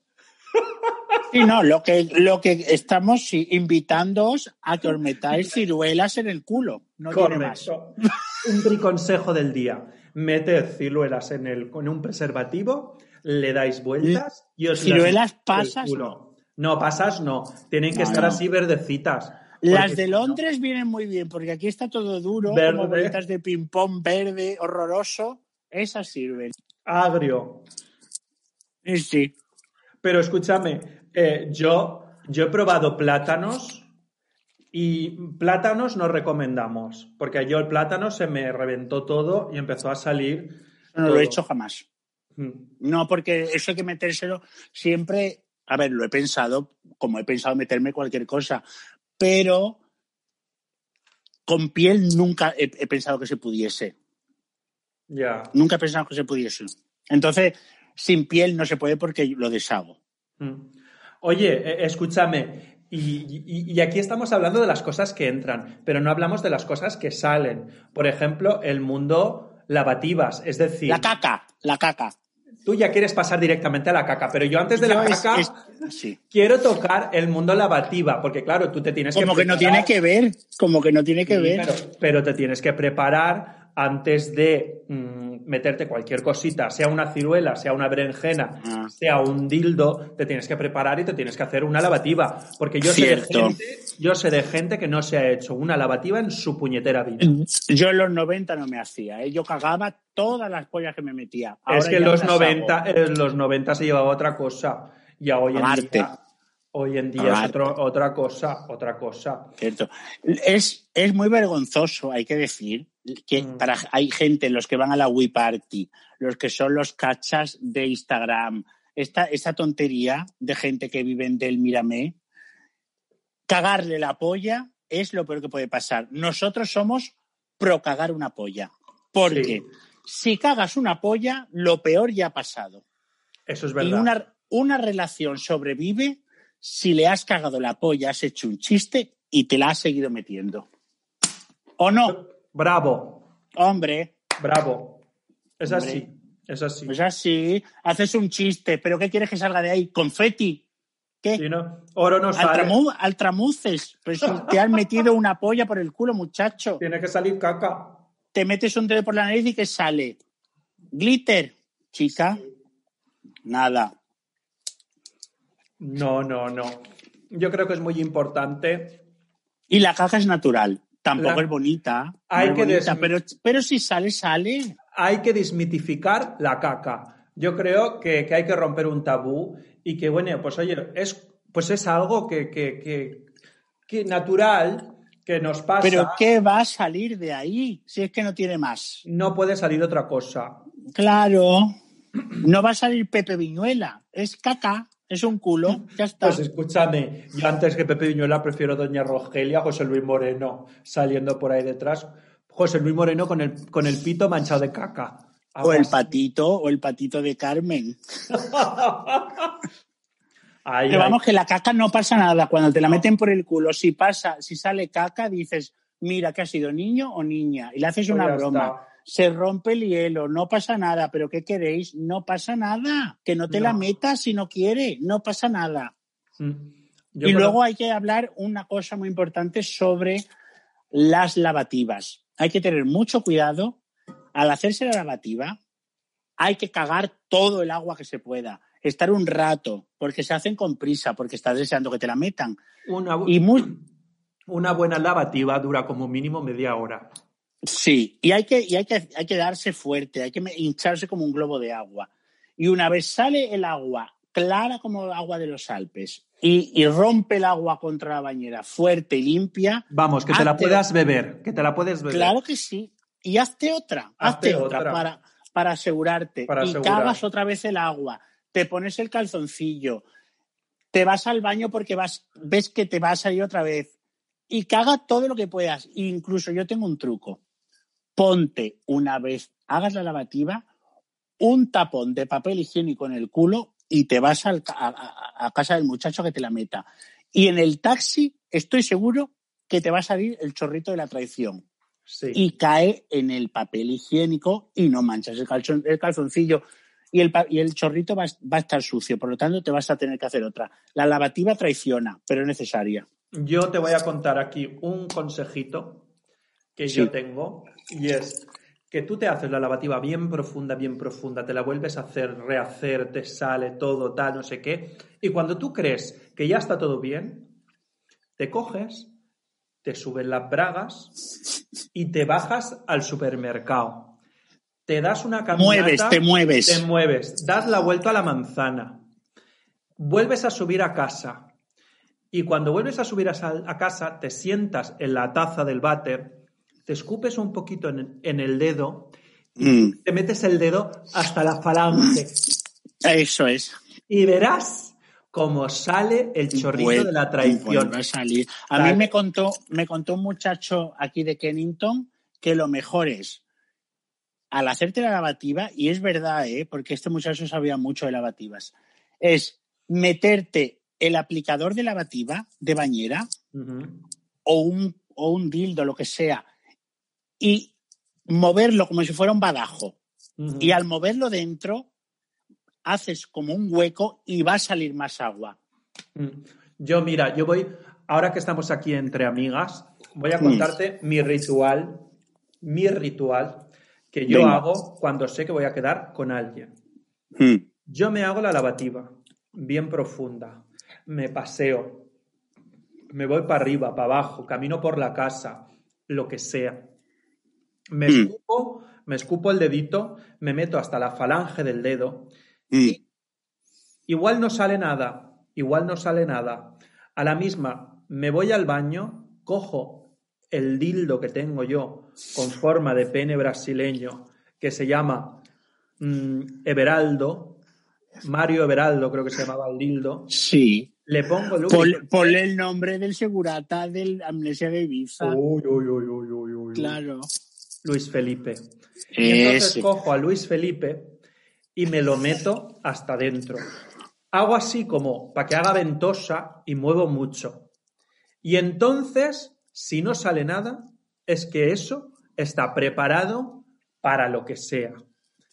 <laughs> Sí, no, lo que, lo que estamos sí, invitándoos a que os metáis ciruelas en el culo. No tiene más. <laughs> Un briconsejo del día. Meted ciruelas en, el, con un preservativo, le dais vueltas y os las Ciruelas metéis pasas, en el culo. No, pasas no. Tienen que No, estar no. así verdecitas. Las de no- Londres vienen muy bien, porque aquí está todo duro, Verde. como bolitas de ping-pong verde, horroroso. Esas sirven. agrio. Sí, sí. Pero escúchame, eh, yo, yo he probado plátanos y plátanos no recomendamos, porque yo el plátano se me reventó todo y empezó a salir. No lo he hecho jamás. Mm. No, porque eso hay que metérselo siempre. A ver, lo he pensado, como he pensado meterme cualquier cosa, pero con piel nunca he, he pensado que se pudiese. Ya. Nunca he pensado que se pudiese. Entonces, sin piel no se puede porque lo deshago. Mm. Oye, eh, escúchame, y, y- y aquí estamos hablando de las cosas que entran, pero no hablamos de las cosas que salen. Por ejemplo, el mundo lavativas, es decir, La caca, la caca. Tú ya quieres pasar directamente a la caca, pero yo antes de la es- caca es- sí. quiero tocar el mundo lavativa, porque claro, tú te tienes Como que que no tiene que ver, como que no tiene que Sí, ver. Pero, pero te tienes que preparar antes de mm, meterte cualquier cosita, sea una ciruela, sea una berenjena, Ah. sea un dildo, te tienes que preparar y te tienes que hacer una lavativa. Porque yo sé de gente Yo sé de gente que no se ha hecho una lavativa en su puñetera vida. Yo en los 90 no me hacía, ¿eh? yo cagaba todas las pollas que me metía. Ahora es que en ya los me las 90, hago. en los 90 se llevaba otra cosa. Y a hoy en día, hoy en día es otro- otra cosa, otra cosa. Cierto. Es, es muy vergonzoso, hay que decir, que Mm. para, hay gente, los que van a la Wii Party, los que son los cachas de Instagram, esta, esta tontería de gente que viven del Miramé, cagarle la polla es lo peor que puede pasar. Nosotros somos pro cagar una polla. Porque Sí. si cagas una polla, lo peor ya ha pasado. Eso es Y verdad. una, una relación sobrevive si le has cagado la polla, has hecho un chiste y te la has seguido metiendo. ¿O no? Bravo, Hombre, bravo. Es Hombre. así, es así. pues así, haces un chiste, pero ¿qué quieres que salga de ahí? ¿Confeti? ¿Qué? Sí, ¿no? Oro no sale. Altramu- altramuces. Pues te han metido una polla por el culo, muchacho. Tiene que salir caca. Te metes un dedo por la nariz y ¿qué sale? Glitter, chica. Nada. No, no, no. Yo creo que es muy importante. Y la caja es natural. Tampoco La- es bonita. Hay que bonita, des- pero, pero si sale, sale. Hay que desmitificar la caca. Yo creo que, que hay que romper un tabú y que, bueno, pues oye, es, pues es algo que, que, que, que natural, que nos pasa. Pero ¿qué va a salir de ahí? Si es que no tiene más. No puede salir otra cosa. Claro. No va a salir Pepe Viñuela. Es caca. Es un culo. Ya está. Pues escúchame, yo antes que Pepe Viñuela prefiero Doña Rogelia, José Luis Moreno, saliendo por ahí detrás. José Luis Moreno con el, con el pito manchado de caca. o el patito, o el patito de Carmen. <laughs> Ay, Pero ay. vamos, que la caca no pasa nada. Cuando te la meten por el culo, si pasa, si sale caca, dices, mira que ha sido niño o niña. Y le haces Pues una broma. está. Se rompe el hielo, no pasa nada. ¿Pero qué queréis? No pasa nada. Que no te la metas si no quiere. No pasa nada. Mm. Y creo- luego hay que hablar una cosa muy importante sobre las lavativas. Hay que tener mucho cuidado. Al hacerse la lavativa, hay que cagar todo el agua que se pueda. Estar un rato, porque se hacen con prisa, porque estás deseando que te la metan. una, bu- Y muy, una buena lavativa dura como mínimo media hora. Sí, y hay que, y hay que, hay que darse fuerte, hay que hincharse como un globo de agua. Y una vez sale el agua clara como el agua de los Alpes y, y rompe el agua contra la bañera fuerte y limpia, Vamos, que te la puedas beber, que te la puedes beber. Claro que sí. Y hazte otra, hazte, Hazte otra, otra. para, para asegurarte. Para y asegurar. cagas otra vez el agua, te pones el calzoncillo, te vas al baño porque vas, ves que te va a salir otra vez. Y caga todo lo que puedas. Incluso yo tengo un truco. Ponte una vez, hagas la lavativa, un tapón de papel higiénico en el culo y te vas al a, a- casa del muchacho que te la meta. Y en el taxi estoy seguro que te va a salir el chorrito de la traición Sí. y cae en el papel higiénico y no manchas el, calzon- el calzoncillo y el, y el chorrito va, a- va a estar sucio, por lo tanto te vas a tener que hacer otra. La lavativa traiciona, pero es necesaria. Yo te voy a contar aquí un consejito que Sí. yo tengo y es que tú te haces la lavativa bien profunda, bien profunda, te la vuelves a hacer, rehacer, te sale todo, tal, no sé qué, y cuando tú crees que ya está todo bien, te coges, te suben las bragas y te bajas al supermercado. Te das una caminata, Mueves, te mueves. te mueves, das la vuelta a la manzana, vuelves a subir a casa y cuando vuelves a subir a, sal- a casa te sientas en la taza del váter, te escupes un poquito en, en el dedo, Mm, te metes el dedo hasta la falange eso es. y verás cómo sale el chorrito de la traición. a salir. A Sale. mí me contó, me contó un muchacho aquí de Kennington que lo mejor es al hacerte la lavativa, y es verdad, ¿eh? porque este muchacho sabía mucho de lavativas, es meterte el aplicador de lavativa de bañera o un, o un dildo, lo que sea, y moverlo como si fuera un badajo. Y al moverlo dentro, haces como un hueco y va a salir más agua. Mm. Yo, mira, yo voy, ahora que estamos aquí entre amigas, voy a Mm. contarte mi ritual, mi ritual que yo Venga. hago cuando sé que voy a quedar con alguien. Mm. Yo me hago la lavativa, bien profunda, me paseo me voy para arriba, para abajo, camino por la casa, lo que sea. Me Mm. escupo, me escupo el dedito, me meto hasta la falange del dedo. Mm. Igual no sale nada, igual no sale nada. A la misma, me voy al baño, cojo el dildo que tengo yo con forma de pene brasileño que se llama mm, Everaldo, Mario Everaldo creo que se llamaba el dildo, Sí. le pongo el Pon- Ponle el nombre del segurata del Amnesia de Ibiza. Uy, uy, uy, uy, uy, uy. Claro. Luis Felipe. Y entonces Ese. cojo a Luis Felipe y me lo meto hasta dentro. Hago así como para que haga ventosa y muevo mucho. Y entonces, si no sale nada, es que eso está preparado para lo que sea.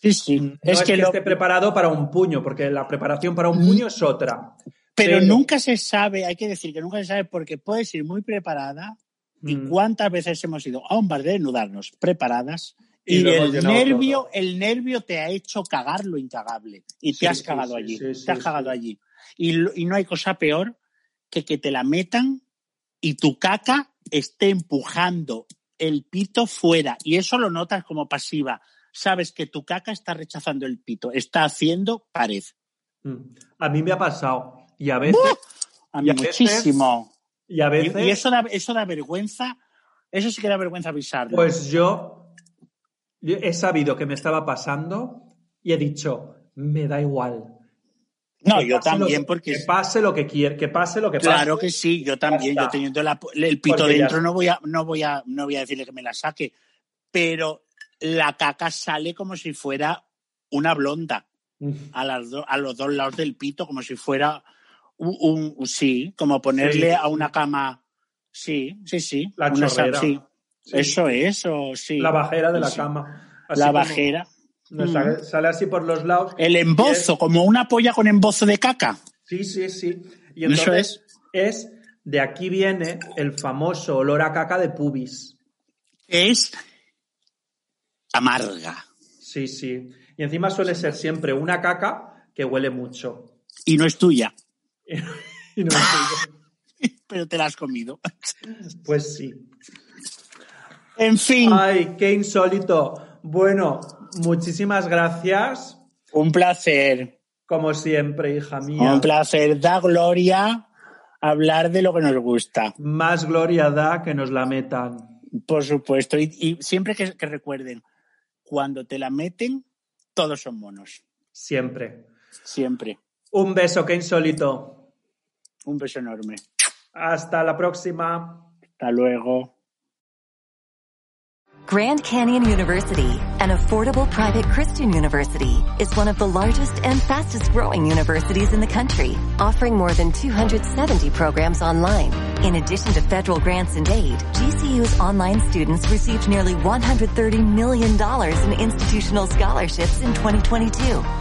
Sí, sí. No es, que, lo- esté preparado para un puño, porque la preparación para un puño es otra. pero pero- nunca se sabe, hay que decir que nunca se sabe porque puedes ir muy preparada y Mm. cuántas veces hemos ido a un bar de desnudarnos preparadas Y el nervio, todo. el nervio te ha hecho cagar lo incagable y Sí, te has cagado sí, allí, sí, te has cagado allí. Y, y no hay cosa peor que que te la metan y tu caca esté empujando el pito fuera y eso lo notas como pasiva. Sabes que tu caca está rechazando el pito, está haciendo pared. Mm. A mí me ha pasado. Y a veces, A Y mí a veces- muchísimo. Y a Y, veces y eso, da, eso da vergüenza, eso sí que da vergüenza avisarlo. Pues yo, he sabido que me estaba pasando y he dicho, me da igual. no, yo lo también, que- porque Que pase lo que quiera, que pase lo que pase. claro que sí, yo también, yo teniendo la- el pito Porque dentro no voy, a, no, voy a, no voy a decirle que me la saque, pero la caca sale como si fuera una blonda Mm. a, las do- a los dos lados del pito, como si fuera un, un- sí, como ponerle Sí. a una cama, sí, sí, sí. La una chorrera. sí. Sí. Eso es, o sí. La bajera de la cama. Así La bajera. no, Mm. sale, sale así por los lados. El embozo, como una polla con embozo de caca. Sí, sí, sí. Y Eso entonces es, de aquí viene el famoso olor a caca de pubis. Es amarga. Sí, sí. Y encima suele ser siempre una caca que huele mucho. Y no es tuya, <laughs> Y no me digo, <laughs> pero te la has comido. pues sí. En fin, Ay, qué insólito. Bueno, muchísimas gracias. un placer. Como siempre, hija mía. Un placer. Da gloria hablar de lo que nos gusta. Más gloria da que nos la metan. Por supuesto. Y, y siempre que, que recuerden, cuando te la meten, todos son monos. Siempre. Siempre. Un beso, qué insólito. Un beso enorme. Hasta la próxima. Hasta luego. Grand Canyon University, an affordable private Christian university, is one of the largest and fastest growing universities in the country, offering more than 270 programs online. In addition to federal grants and aid, GCU's online students received nearly $130 million in institutional scholarships in 2022.